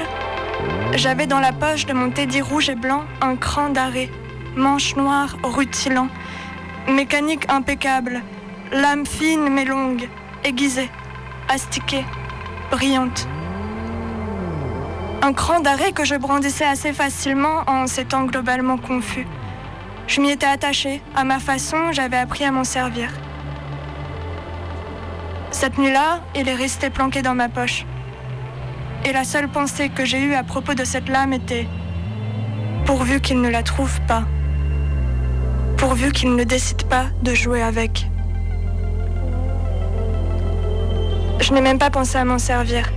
j'avais dans la poche de mon teddy rouge et blanc un cran d'arrêt, manche noire rutilant, mécanique impeccable, lame fine mais longue, aiguisée, astiquée, brillante. Un cran d'arrêt que je brandissais assez facilement en s'étant globalement confus. Je m'y étais attachée, à ma façon, j'avais appris à m'en servir. Cette nuit-là, il est resté planqué dans ma poche. Et la seule pensée que j'ai eue à propos de cette lame était pourvu qu'il ne la trouve pas, pourvu qu'il ne décide pas de jouer avec. Je n'ai même pas pensé à m'en servir.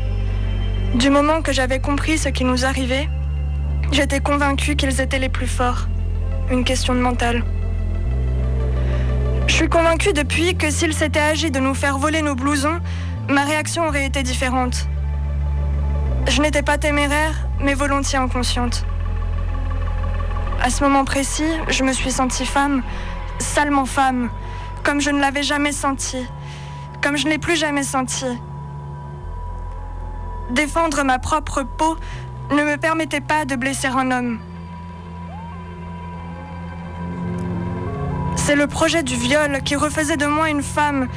Du moment que j'avais compris ce qui nous arrivait, j'étais convaincue qu'ils étaient les plus forts. Une question de mental. Je suis convaincue depuis que s'il s'était agi de nous faire voler nos blousons, ma réaction aurait été différente. Je n'étais pas téméraire, mais volontiers inconsciente. À ce moment précis, je me suis sentie femme, salement femme, comme je ne l'avais jamais sentie, comme je ne l'ai plus jamais sentie. Défendre ma propre peau ne me permettait pas de blesser un homme. C'est le projet du viol qui refaisait de moi une femme,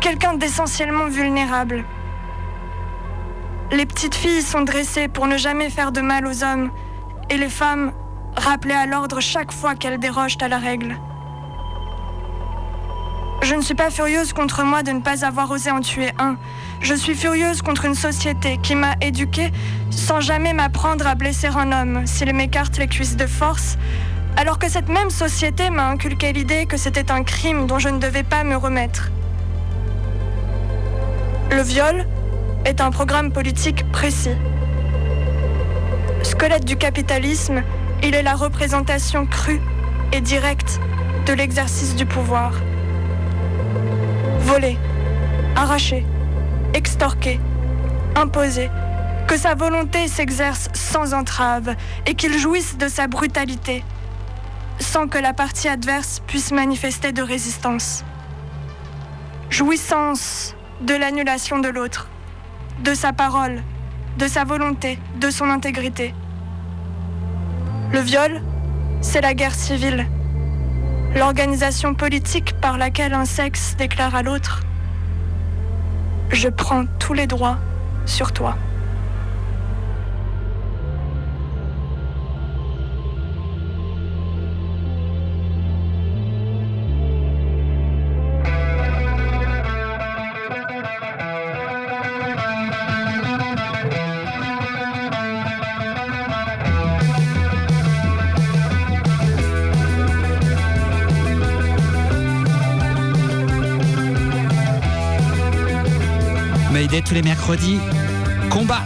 quelqu'un d'essentiellement vulnérable. Les petites filles sont dressées pour ne jamais faire de mal aux hommes, et les femmes rappelées à l'ordre chaque fois qu'elles dérogent à la règle. Je ne suis pas furieuse contre moi de ne pas avoir osé en tuer un. Je suis furieuse contre une société qui m'a éduquée sans jamais m'apprendre à blesser un homme s'il m'écarte les cuisses de force, alors que cette même société m'a inculqué l'idée que c'était un crime dont je ne devais pas me remettre. Le viol est un programme politique précis. Squelette du capitalisme, il est la représentation crue et directe de l'exercice du pouvoir. Voler, arracher, extorquer, imposer, que sa volonté s'exerce sans entrave et qu'il jouisse de sa brutalité, sans que la partie adverse puisse manifester de résistance. Jouissance de l'annulation de l'autre, de sa parole, de sa volonté, de son intégrité. Le viol, c'est la guerre civile, l'organisation politique par laquelle un sexe déclare à l'autre ⁇ Je prends tous les droits sur toi ⁇ tous les mercredis. Combat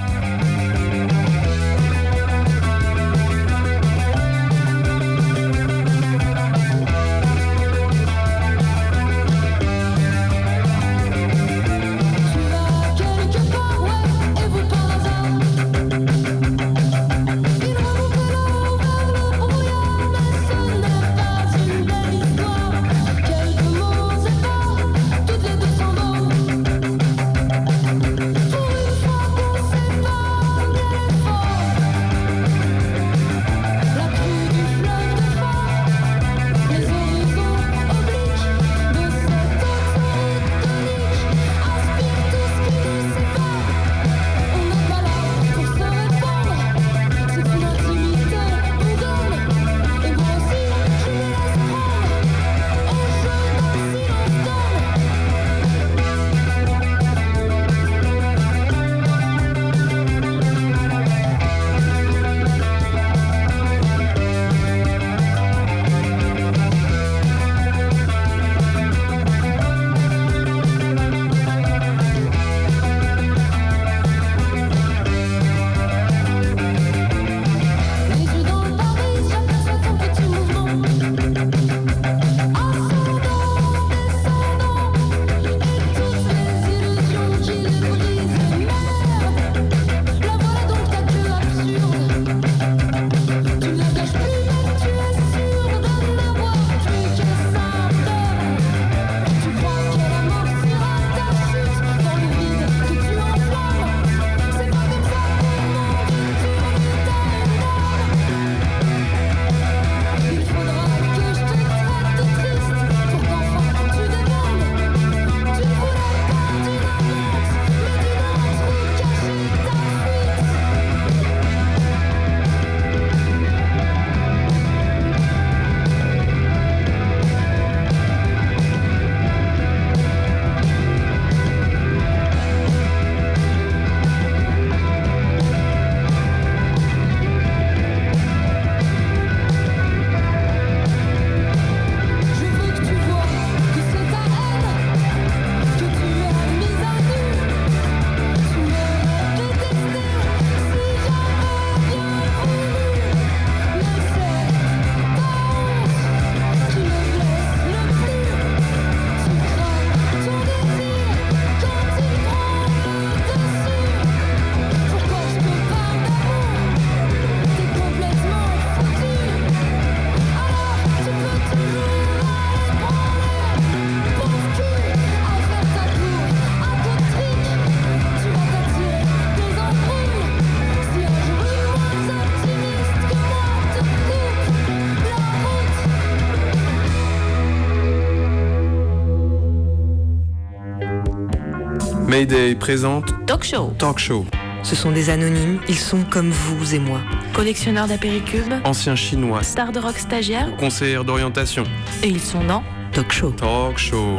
Mayday présente Talk Show. Talk Show. Ce sont des anonymes, ils sont comme vous et moi. Collectionneurs d'apéricubes, Anciens chinois, stars de rock stagiaires, conseillers d'orientation. et ils sont dans Talk Show. Talk Show.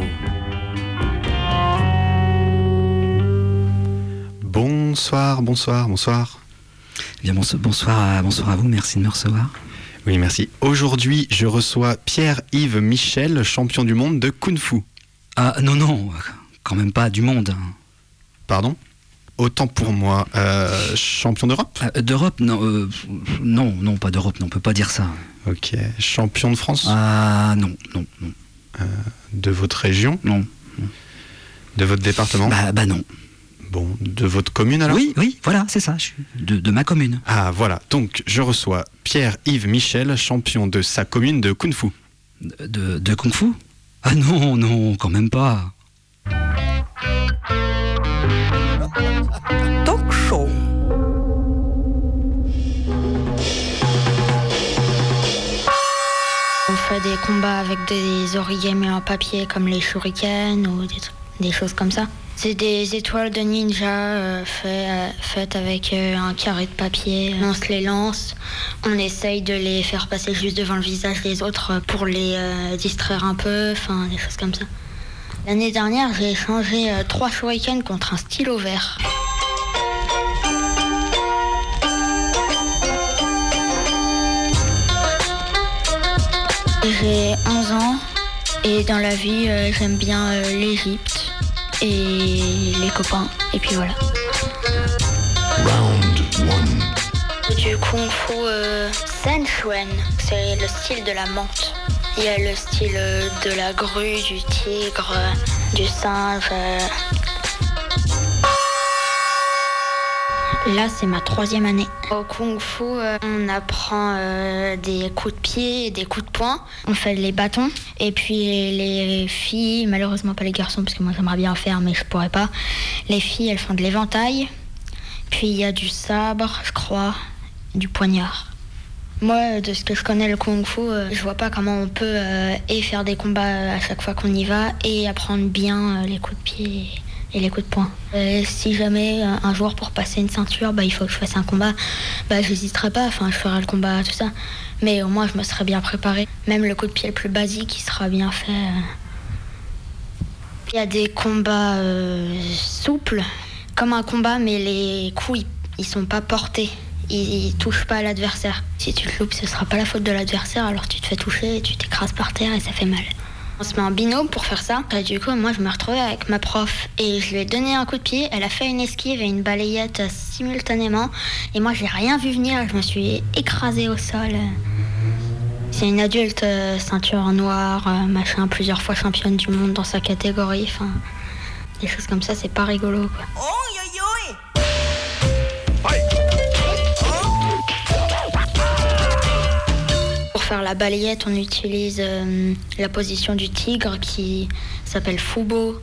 Bonsoir, bonsoir, bonsoir. Eh Bien, bonso- bonsoir, à, bonsoir à vous, merci de me recevoir. Oui, merci. Aujourd'hui, je reçois Pierre-Yves Michel, champion du monde de Kung Fu. Ah non, non, quand même pas du monde. Pardon Autant pour moi, euh, champion d'Europe? Euh, D'Europe, non, euh, non, non, pas d'Europe, non, on peut pas dire ça. Ok. Champion de France? Ah non, non, non. De votre région? Non. De votre département? Bah, bah non. Bon, de votre commune alors? Oui, oui, voilà, c'est ça, je suis de, de ma commune. Ah voilà, donc je reçois Pierre-Yves Michel, champion de sa commune de Kung Fu. De Kung Fu? Ah non, non, quand même pas. Show. On fait des combats avec des origamis en papier comme les shurikens ou des, choses comme ça. C'est des étoiles de ninja euh, euh, faites avec euh, un carré de papier. On se les lance, on essaye de les faire passer juste devant le visage des autres pour les distraire un peu, enfin des choses comme ça. L'année dernière, j'ai échangé euh, trois shurikens contre un stylo vert. J'ai 11 ans et dans la vie, euh, j'aime bien euh, l'Égypte et les copains. Et puis voilà. Du kung fu euh, c'est le style de la menthe. Il y a le style euh, de la grue, du tigre, du singe. euh. Là, c'est ma troisième année. Au kung fu, euh, on apprend des coups de pied et des coups de poing. On fait les bâtons. Et puis les filles, malheureusement pas les garçons, parce que moi j'aimerais bien en faire, mais je pourrais pas. Les filles, elles font de l'éventail. Puis il y a du sabre, je crois, du poignard. Moi, de ce que je connais le kung fu, euh, je vois pas comment on peut euh, et faire des combats euh, à chaque fois qu'on y va et apprendre bien euh, les coups de pied et les coups de poing. Euh, si jamais euh, un jour pour passer une ceinture, bah, il faut que je fasse un combat, bah, j'hésiterai pas, enfin je ferai le combat, tout ça. Mais au moins je me serais bien préparé. Même le coup de pied le plus basique, il sera bien fait. euh. Il y a des combats euh, souples, comme un combat, mais les coups, ils sont pas portés. Ils, ils touchent pas l'adversaire. Si tu te loupes, ce sera pas la faute de l'adversaire, alors tu te fais toucher, tu t'écrases par terre et ça fait mal. On se met en binôme pour faire ça. Et du coup, moi, je me retrouvais avec ma prof et je lui ai donné un coup de pied. Elle a fait une esquive et une balayette simultanément. Et moi, j'ai rien vu venir. Je me suis écrasée au sol. C'est une adulte, euh, ceinture noire, euh, machin, plusieurs fois championne du monde dans sa catégorie. Enfin, des choses comme ça, c'est pas rigolo. Quoi. La balayette, on utilise euh, la position du tigre qui s'appelle Fubo.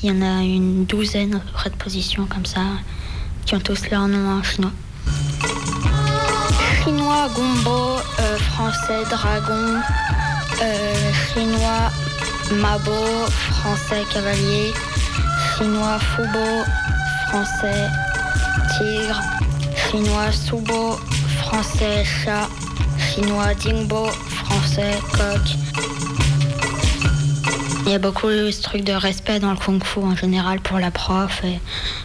Il y en a une douzaine à peu près de positions comme ça, qui ont tous leur nom en chinois. Chinois Gombo, euh, français Dragon, euh, chinois Mabo, français Cavalier, chinois Fubo, français Tigre, chinois Subo, français Chat, chinois Dingbo, français Coq. Il y a beaucoup ce truc de respect dans le kung fu en général pour la prof,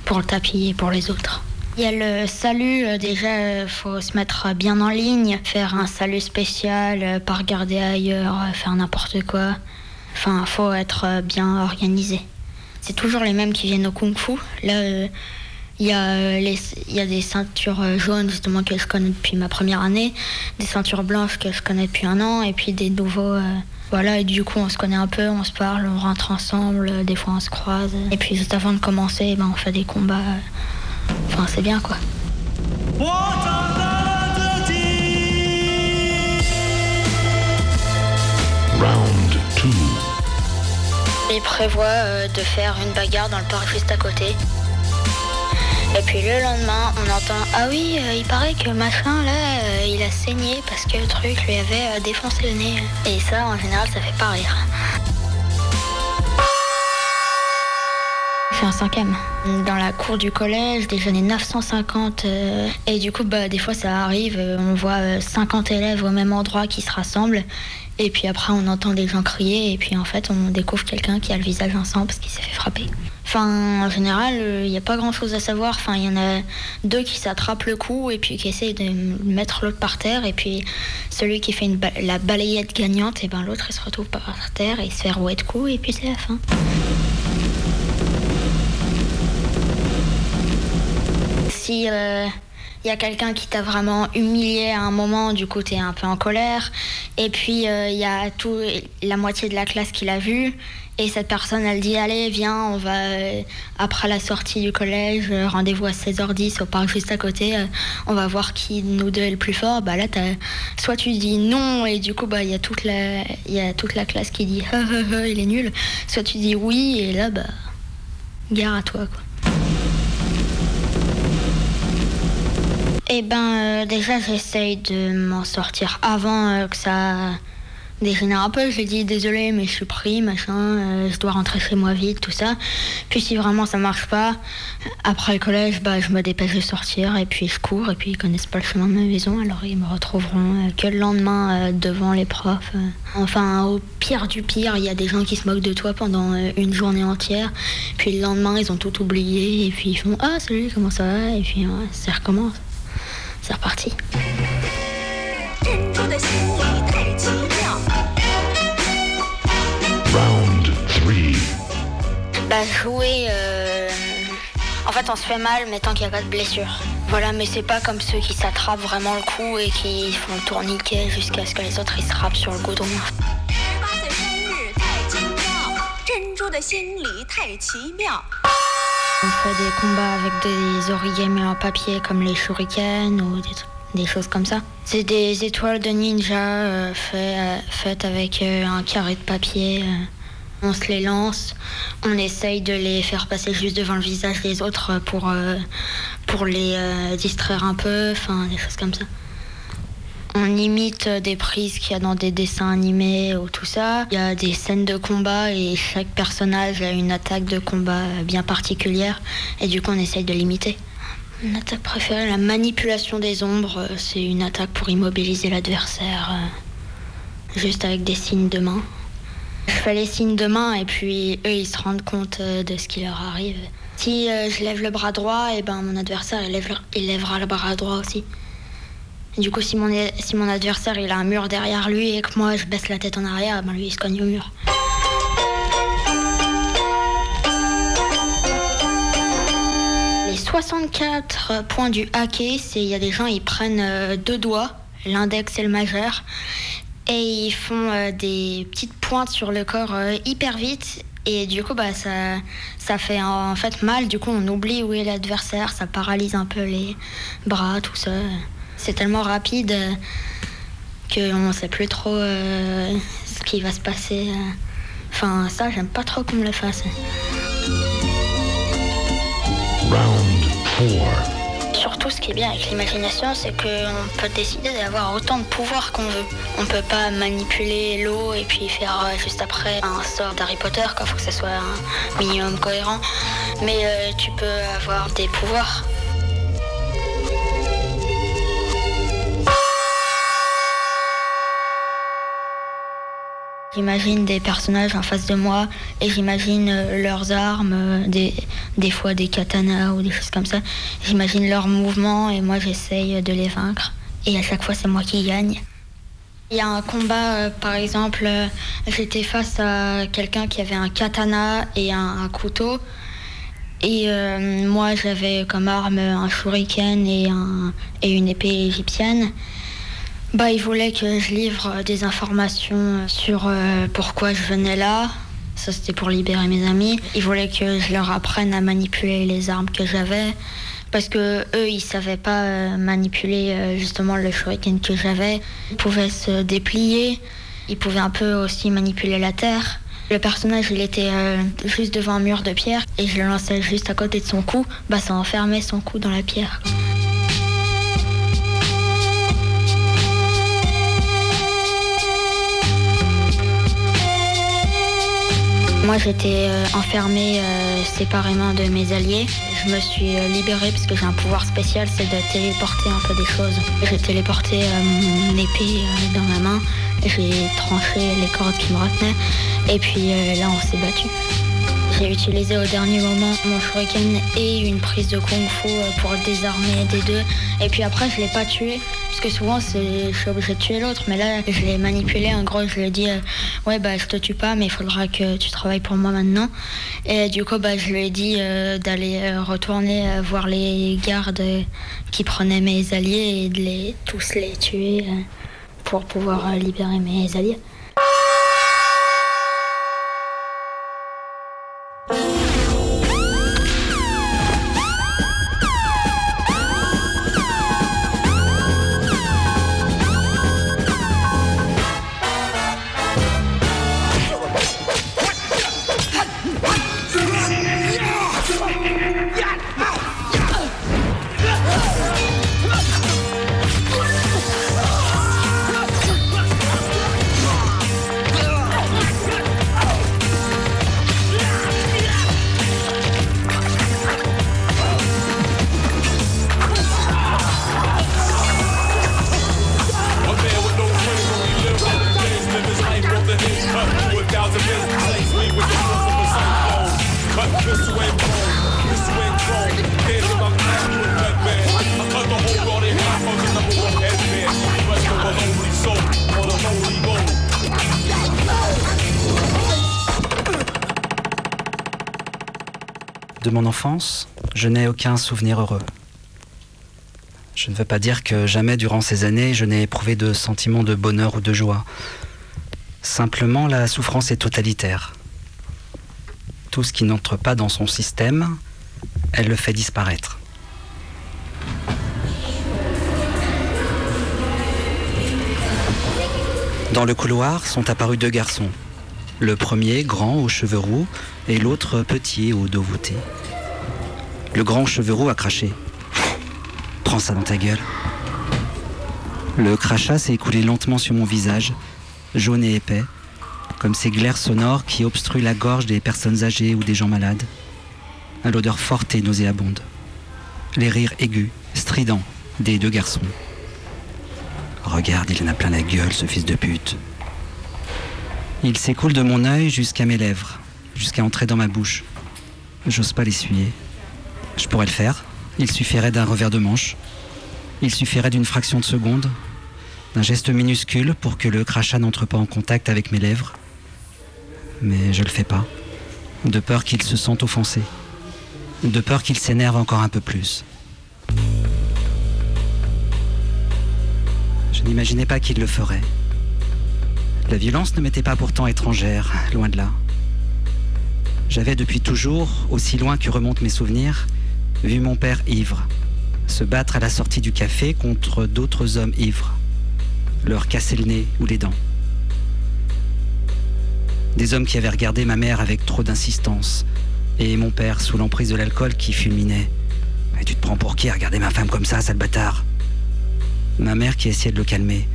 pour le tapis et pour les autres. Il y a le salut, euh, déjà, il faut se mettre bien en ligne, faire un salut spécial, euh, pas regarder ailleurs, euh, faire n'importe quoi. Enfin, faut être euh, bien organisé. C'est toujours les mêmes qui viennent au kung fu. Là, euh, il y, a, euh, les- il y a des ceintures euh, jaunes, justement, que je connais depuis ma première année, des ceintures blanches que je connais depuis un an, et puis des nouveaux. euh, voilà, et du coup, on se connaît un peu, on se parle, on rentre ensemble, des fois on se croise. Et puis, juste avant de commencer, ben, on fait des combats. Enfin, c'est bien, quoi. Round 2. Il prévoit euh, de faire une bagarre dans le parc juste à côté. Puis le lendemain, on entend Ah oui, euh, il paraît que machin là, euh, il a saigné parce que le truc lui avait euh, défoncé le nez. Et ça, en général, ça fait pas rire. en cinquième. Dans la cour du collège, des jeunes 950. euh, et du coup, bah, des fois, ça arrive, on voit euh, 50 élèves au même endroit qui se rassemblent. Et puis après, on entend des gens crier. Et puis en fait, on découvre quelqu'un qui a le visage en sang parce qu'il s'est fait frapper. Enfin, en général, il n'y a pas grand chose à savoir. Enfin, il y en a deux qui s'attrapent le cou et puis qui essayent de mettre l'autre par terre. Et puis celui qui fait la balayette gagnante, et ben l'autre il se retrouve par terre et il se fait rouer de coups. Et puis c'est la fin. Si euh, il y a quelqu'un qui t'a vraiment humilié à un moment, du coup t'es un peu en colère. Et puis euh, il y a tout, la moitié de la classe qui l'a vu. Et cette personne, elle dit Allez, viens, on va, euh, après la sortie du collège, euh, rendez-vous à 16h10 au parc juste à côté, euh, on va voir qui nous deux est le plus fort. Bah là, soit tu dis non, et du coup, bah, il y, a toute la- y a toute la classe qui dit Ha, ha, ha, il est nul. Soit tu dis oui, et là, bah, gare à toi, quoi. Eh ben, déjà, j'essaye de m'en sortir avant que ça dégénère un peu. Je lui dis désolé, mais je suis pris, machin, euh, je dois rentrer chez moi vite, tout ça. Puis si vraiment ça marche pas, après le collège, bah, je me dépêche de sortir et puis je cours et puis ils connaissent pas le chemin de ma maison, alors ils me retrouveront euh, que le lendemain euh, devant les profs. Enfin, au pire du pire, il y a des gens qui se moquent de toi pendant une journée entière. Puis le lendemain, ils ont tout oublié et puis ils font ah salut, comment ça va? Et puis ça recommence. C'est reparti. Bah jouer, euh, en fait on se fait mal mais tant qu'il n'y a pas de blessure. Voilà, mais c'est pas comme ceux qui s'attrapent vraiment le cou et qui font le tourniquet jusqu'à ce que les autres ils se râpent sur le goudron. On fait des combats avec des origamis en papier comme les shurikens ou des, choses comme ça. C'est des étoiles de ninja euh, euh, faites, avec un carré de papier. On se les lance, on essaye de les faire passer juste devant le visage des autres pour, euh, pour les euh, distraire un peu, enfin des choses comme ça. On imite des prises qu'il y a dans des dessins animés ou tout ça. Il y a des scènes de combat et chaque personnage a une attaque de combat bien particulière et du coup on essaye de l'imiter. Mon attaque préférée, la manipulation des ombres, euh, c'est une attaque pour immobiliser l'adversaire, juste avec des signes de main. Je fais les signes de main et puis eux ils se rendent compte euh, de ce qui leur arrive. Si euh, je lève le bras droit, et ben mon adversaire il, lève- il lèvera le bras droit aussi. Du coup, si mon, si mon adversaire il a un mur derrière lui et que moi je baisse la tête en arrière, ben lui il se cogne au mur. Les 64 points du hockey, c'est il y a des gens ils prennent euh, deux doigts, l'index et le majeur, et ils font euh, des petites pointes sur le corps euh, hyper vite. Et du coup, bah, ça, ça fait en, fait mal. Du coup, on oublie où est l'adversaire. Ça paralyse un peu les bras, tout ça. C'est tellement rapide euh, qu'on ne sait plus trop ce qui va se passer. Enfin, ça, j'aime pas trop qu'on me le fasse. Round 4. Surtout, ce qui est bien avec l'imagination, c'est qu'on peut décider d'avoir autant de pouvoir qu'on veut. On peut pas manipuler l'eau et puis faire euh, juste après un sort d'Harry Potter, quoi. Faut que ça soit un minimum cohérent. Mais euh, tu peux avoir des pouvoirs. J'imagine des personnages en face de moi et j'imagine euh, leurs armes, euh, des, des fois des katanas ou des choses comme ça. J'imagine leurs mouvements et moi j'essaye de les vaincre. Et à chaque fois c'est moi qui gagne. Il y a un combat, euh, par exemple, euh, j'étais face à quelqu'un qui avait un katana et un, couteau. Et euh, moi j'avais comme arme un shuriken et, un, et une épée égyptienne. Bah, il voulait que je livre des informations sur euh, pourquoi je venais là. Ça, c'était pour libérer mes amis. Il voulait que je leur apprenne à manipuler les armes que j'avais. Parce que eux, ils savaient pas euh, manipuler euh, justement le shuriken que j'avais. Ils pouvaient se déplier. Ils pouvaient un peu aussi manipuler la terre. Le personnage, il était euh, juste devant un mur de pierre et je le lançais juste à côté de son cou. Bah, ça enfermait son cou dans la pierre. Moi, j'étais euh, enfermée euh, séparément de mes alliés. Je me suis euh, libérée parce que j'ai un pouvoir spécial, c'est de téléporter un peu des choses. J'ai téléporté mon épée dans ma main, j'ai tranché les cordes qui me retenaient, et puis là, on s'est battu. J'ai utilisé au dernier moment mon shuriken et une prise de kung fu euh, pour désarmer des deux. Et puis après, je l'ai pas tué. Parce que souvent, je suis obligée de tuer l'autre. Mais là, je l'ai manipulé. En gros, je lui ai dit euh, Ouais, bah, je te tue pas, mais il faudra que tu travailles pour moi maintenant. Et du coup, bah, je lui ai dit euh, d'aller retourner voir les gardes qui prenaient mes alliés et de les tous les tuer pour pouvoir libérer mes alliés. Je n'ai aucun souvenir heureux. Je ne veux pas dire que jamais durant ces années je n'ai éprouvé de sentiment de bonheur ou de joie. Simplement, la souffrance est totalitaire. Tout ce qui n'entre pas dans son système, elle le fait disparaître. Dans le couloir sont apparus deux garçons. Le premier, grand, aux cheveux roux, et l'autre, petit, au dos voûté. Le grand aux cheveux roux a craché. Prends ça dans ta gueule. Le crachat s'est écoulé lentement sur mon visage, jaune et épais, comme ces glaires sonores qui obstruent la gorge des personnes âgées ou des gens malades. À l'odeur forte et nauséabonde. Les rires aigus, stridents, des deux garçons. Regarde, il en a plein la gueule, ce fils de pute. Il s'écoule de mon œil jusqu'à mes lèvres, jusqu'à entrer dans ma bouche. J'ose pas l'essuyer. Je pourrais le faire. Il suffirait d'un revers de manche. Il suffirait d'une fraction de seconde, d'un geste minuscule pour que le crachat n'entre pas en contact avec mes lèvres. Mais je le fais pas. De peur qu'il se sente offensé. De peur qu'il s'énerve encore un peu plus. Je n'imaginais pas qu'il le ferait. La violence ne m'était pas pourtant étrangère, loin de là. J'avais depuis toujours, aussi loin que remontent mes souvenirs, vu mon père ivre, se battre à la sortie du café contre d'autres hommes ivres, leur casser le nez ou les dents. Des hommes qui avaient regardé ma mère avec trop d'insistance, et mon père sous l'emprise de l'alcool qui fulminait. Mais tu te prends pour qui à regarder ma femme comme ça, sale bâtard? Ma mère qui essayait de le calmer.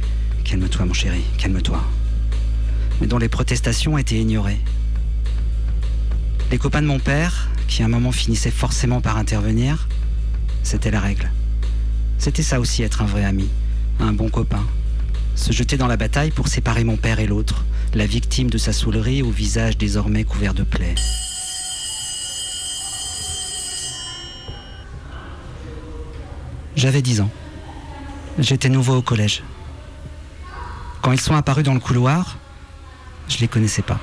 Calme-toi, mon chéri, calme-toi. Mais dont les protestations étaient ignorées. Les copains de mon père, qui à un moment finissaient forcément par intervenir, c'était la règle. C'était ça aussi être un vrai ami, un bon copain. Se jeter dans la bataille pour séparer mon père et l'autre, la victime de sa saoulerie au visage désormais couvert de plaies. J'avais 10 ans. J'étais nouveau au collège. Quand ils sont apparus dans le couloir, je les connaissais pas.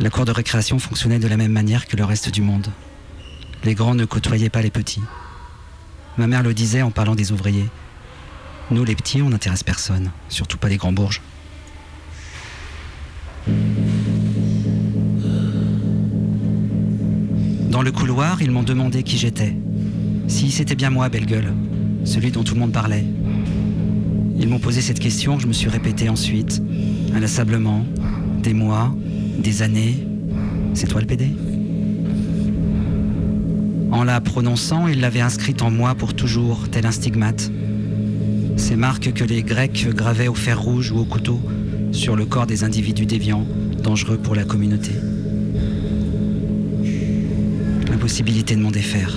La cour de récréation fonctionnait de la même manière que le reste du monde. Les grands ne côtoyaient pas les petits. Ma mère le disait en parlant des ouvriers. Nous, les petits, on n'intéresse personne, surtout pas les grands bourges. Dans le couloir, ils m'ont demandé qui j'étais. Si c'était bien moi, belle gueule, celui dont tout le monde parlait. Ils m'ont posé cette question que je me suis répétée ensuite, inlassablement, des mois, des années. C'est toi le PD En la prononçant, ils l'avaient inscrite en moi pour toujours, tel un stigmate. Ces marques que les Grecs gravaient au fer rouge ou au couteau sur le corps des individus déviants, dangereux pour la communauté. l'impossibilité de m'en défaire.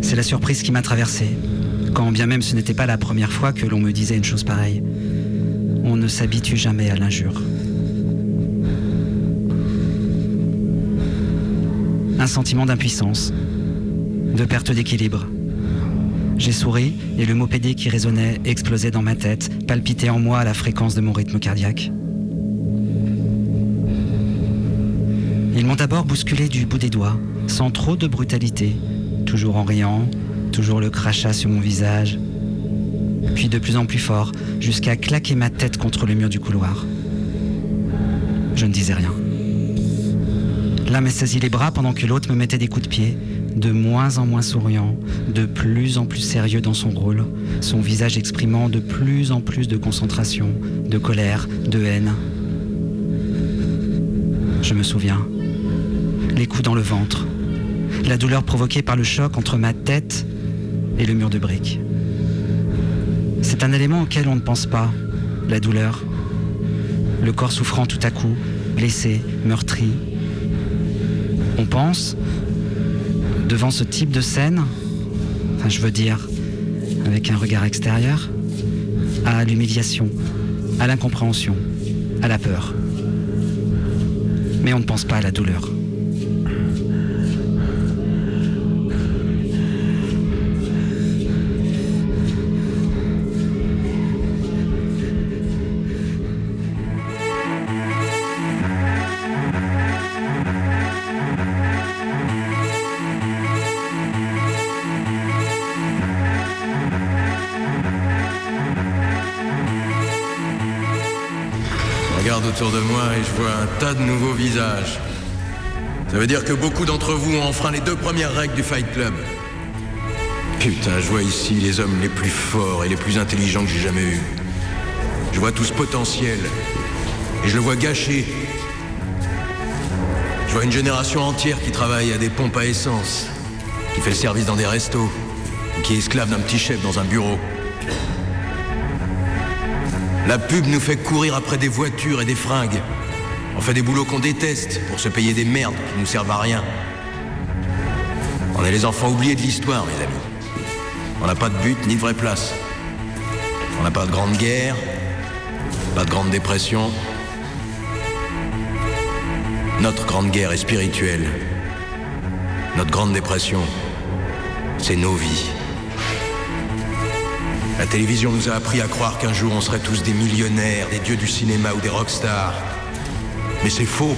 C'est la surprise qui m'a traversé, quand bien même ce n'était pas la première fois que l'on me disait une chose pareille. On ne s'habitue jamais à l'injure. Un sentiment d'impuissance, de perte d'équilibre. J'ai souri et le mot pédé qui résonnait explosait dans ma tête, palpitait en moi à la fréquence de mon rythme cardiaque. Ils m'ont d'abord bousculé du bout des doigts, sans trop de brutalité, toujours en riant, toujours le crachat sur mon visage, puis de plus en plus fort, jusqu'à claquer ma tête contre le mur du couloir. Je ne disais rien. L'un m'a saisi les bras pendant que l'autre me mettait des coups de pied, de moins en moins souriant, de plus en plus sérieux dans son rôle, son visage exprimant de plus en plus de concentration, de colère, de haine. Je me souviens. Les coups dans le ventre, la douleur provoquée par le choc entre ma tête et le mur de briques. C'est un élément auquel on ne pense pas, la douleur. Le corps souffrant tout à coup, blessé, meurtri. On pense, devant ce type de scène, enfin je veux dire, avec un regard extérieur, à l'humiliation, à l'incompréhension, à la peur. Mais on ne pense pas à la douleur. De moi et je vois un tas de nouveaux visages. Ça veut dire que beaucoup d'entre vous ont enfreint les deux premières règles du Fight Club. Putain, je vois ici les hommes les plus forts et les plus intelligents que j'ai jamais eus. Je vois tout ce potentiel. Et je le vois gâché. Je vois une génération entière qui travaille à des pompes à essence, qui fait le service dans des restos, qui est esclave d'un petit chef dans un bureau. La pub nous fait courir après des voitures et des fringues. On fait des boulots qu'on déteste pour se payer des merdes qui nous servent à rien. On est les enfants oubliés de l'histoire, mes amis. On n'a pas de but ni de vraie place. On n'a pas de grande guerre, pas de grande dépression. Notre grande guerre est spirituelle. Notre grande dépression, c'est nos vies. La télévision nous a appris à croire qu'un jour on serait tous des millionnaires, des dieux du cinéma ou des rockstars. Mais c'est faux.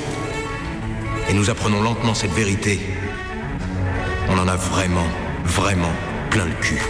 Et nous apprenons lentement cette vérité. On en a vraiment, vraiment plein le cul.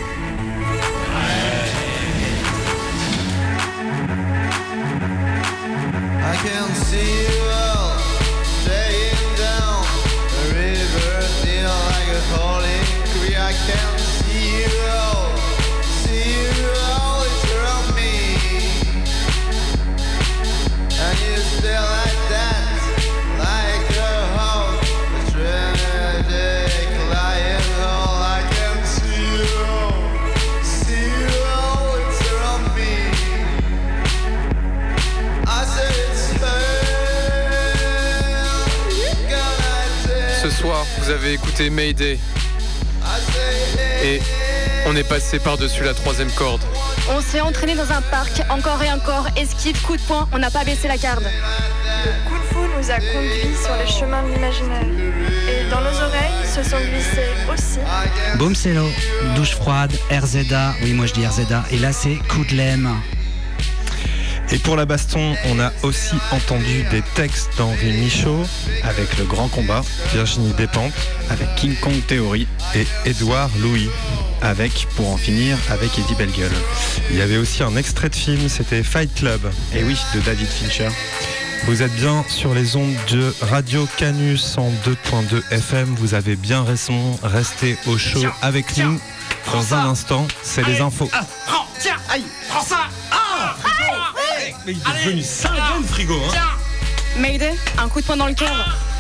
Avez écouté Mayday. Et on est passé par-dessus la troisième corde. On s'est entraîné dans un parc, encore et encore, esquive, coup de poing, on n'a pas baissé la garde. Le kung fu nous a conduits sur les chemins de l'imaginaire. Et dans nos oreilles se sont glissés aussi. Boom Cello, douche froide, RZA, oui moi je dis RZA, et là c'est coup de lème. Et pour la baston, on a aussi entendu des textes d'Henri Michaud avec Le Grand Combat, Virginie Despentes avec King Kong Theory et Édouard Louis avec, pour en finir, avec Eddie Bellegueule. Il y avait aussi un extrait de film, c'était Fight Club. Et oui, de David Fincher. Vous êtes bien sur les ondes de Radio Canus en 2.2 FM. Vous avez bien raison. Restez au chaud avec nous. Dans un instant, c'est les infos. Ah, prends, tiens, aïe, prends ça. Mais il est devenu cinglé le frigo, hein Mayday, un coup de poing dans le cœur.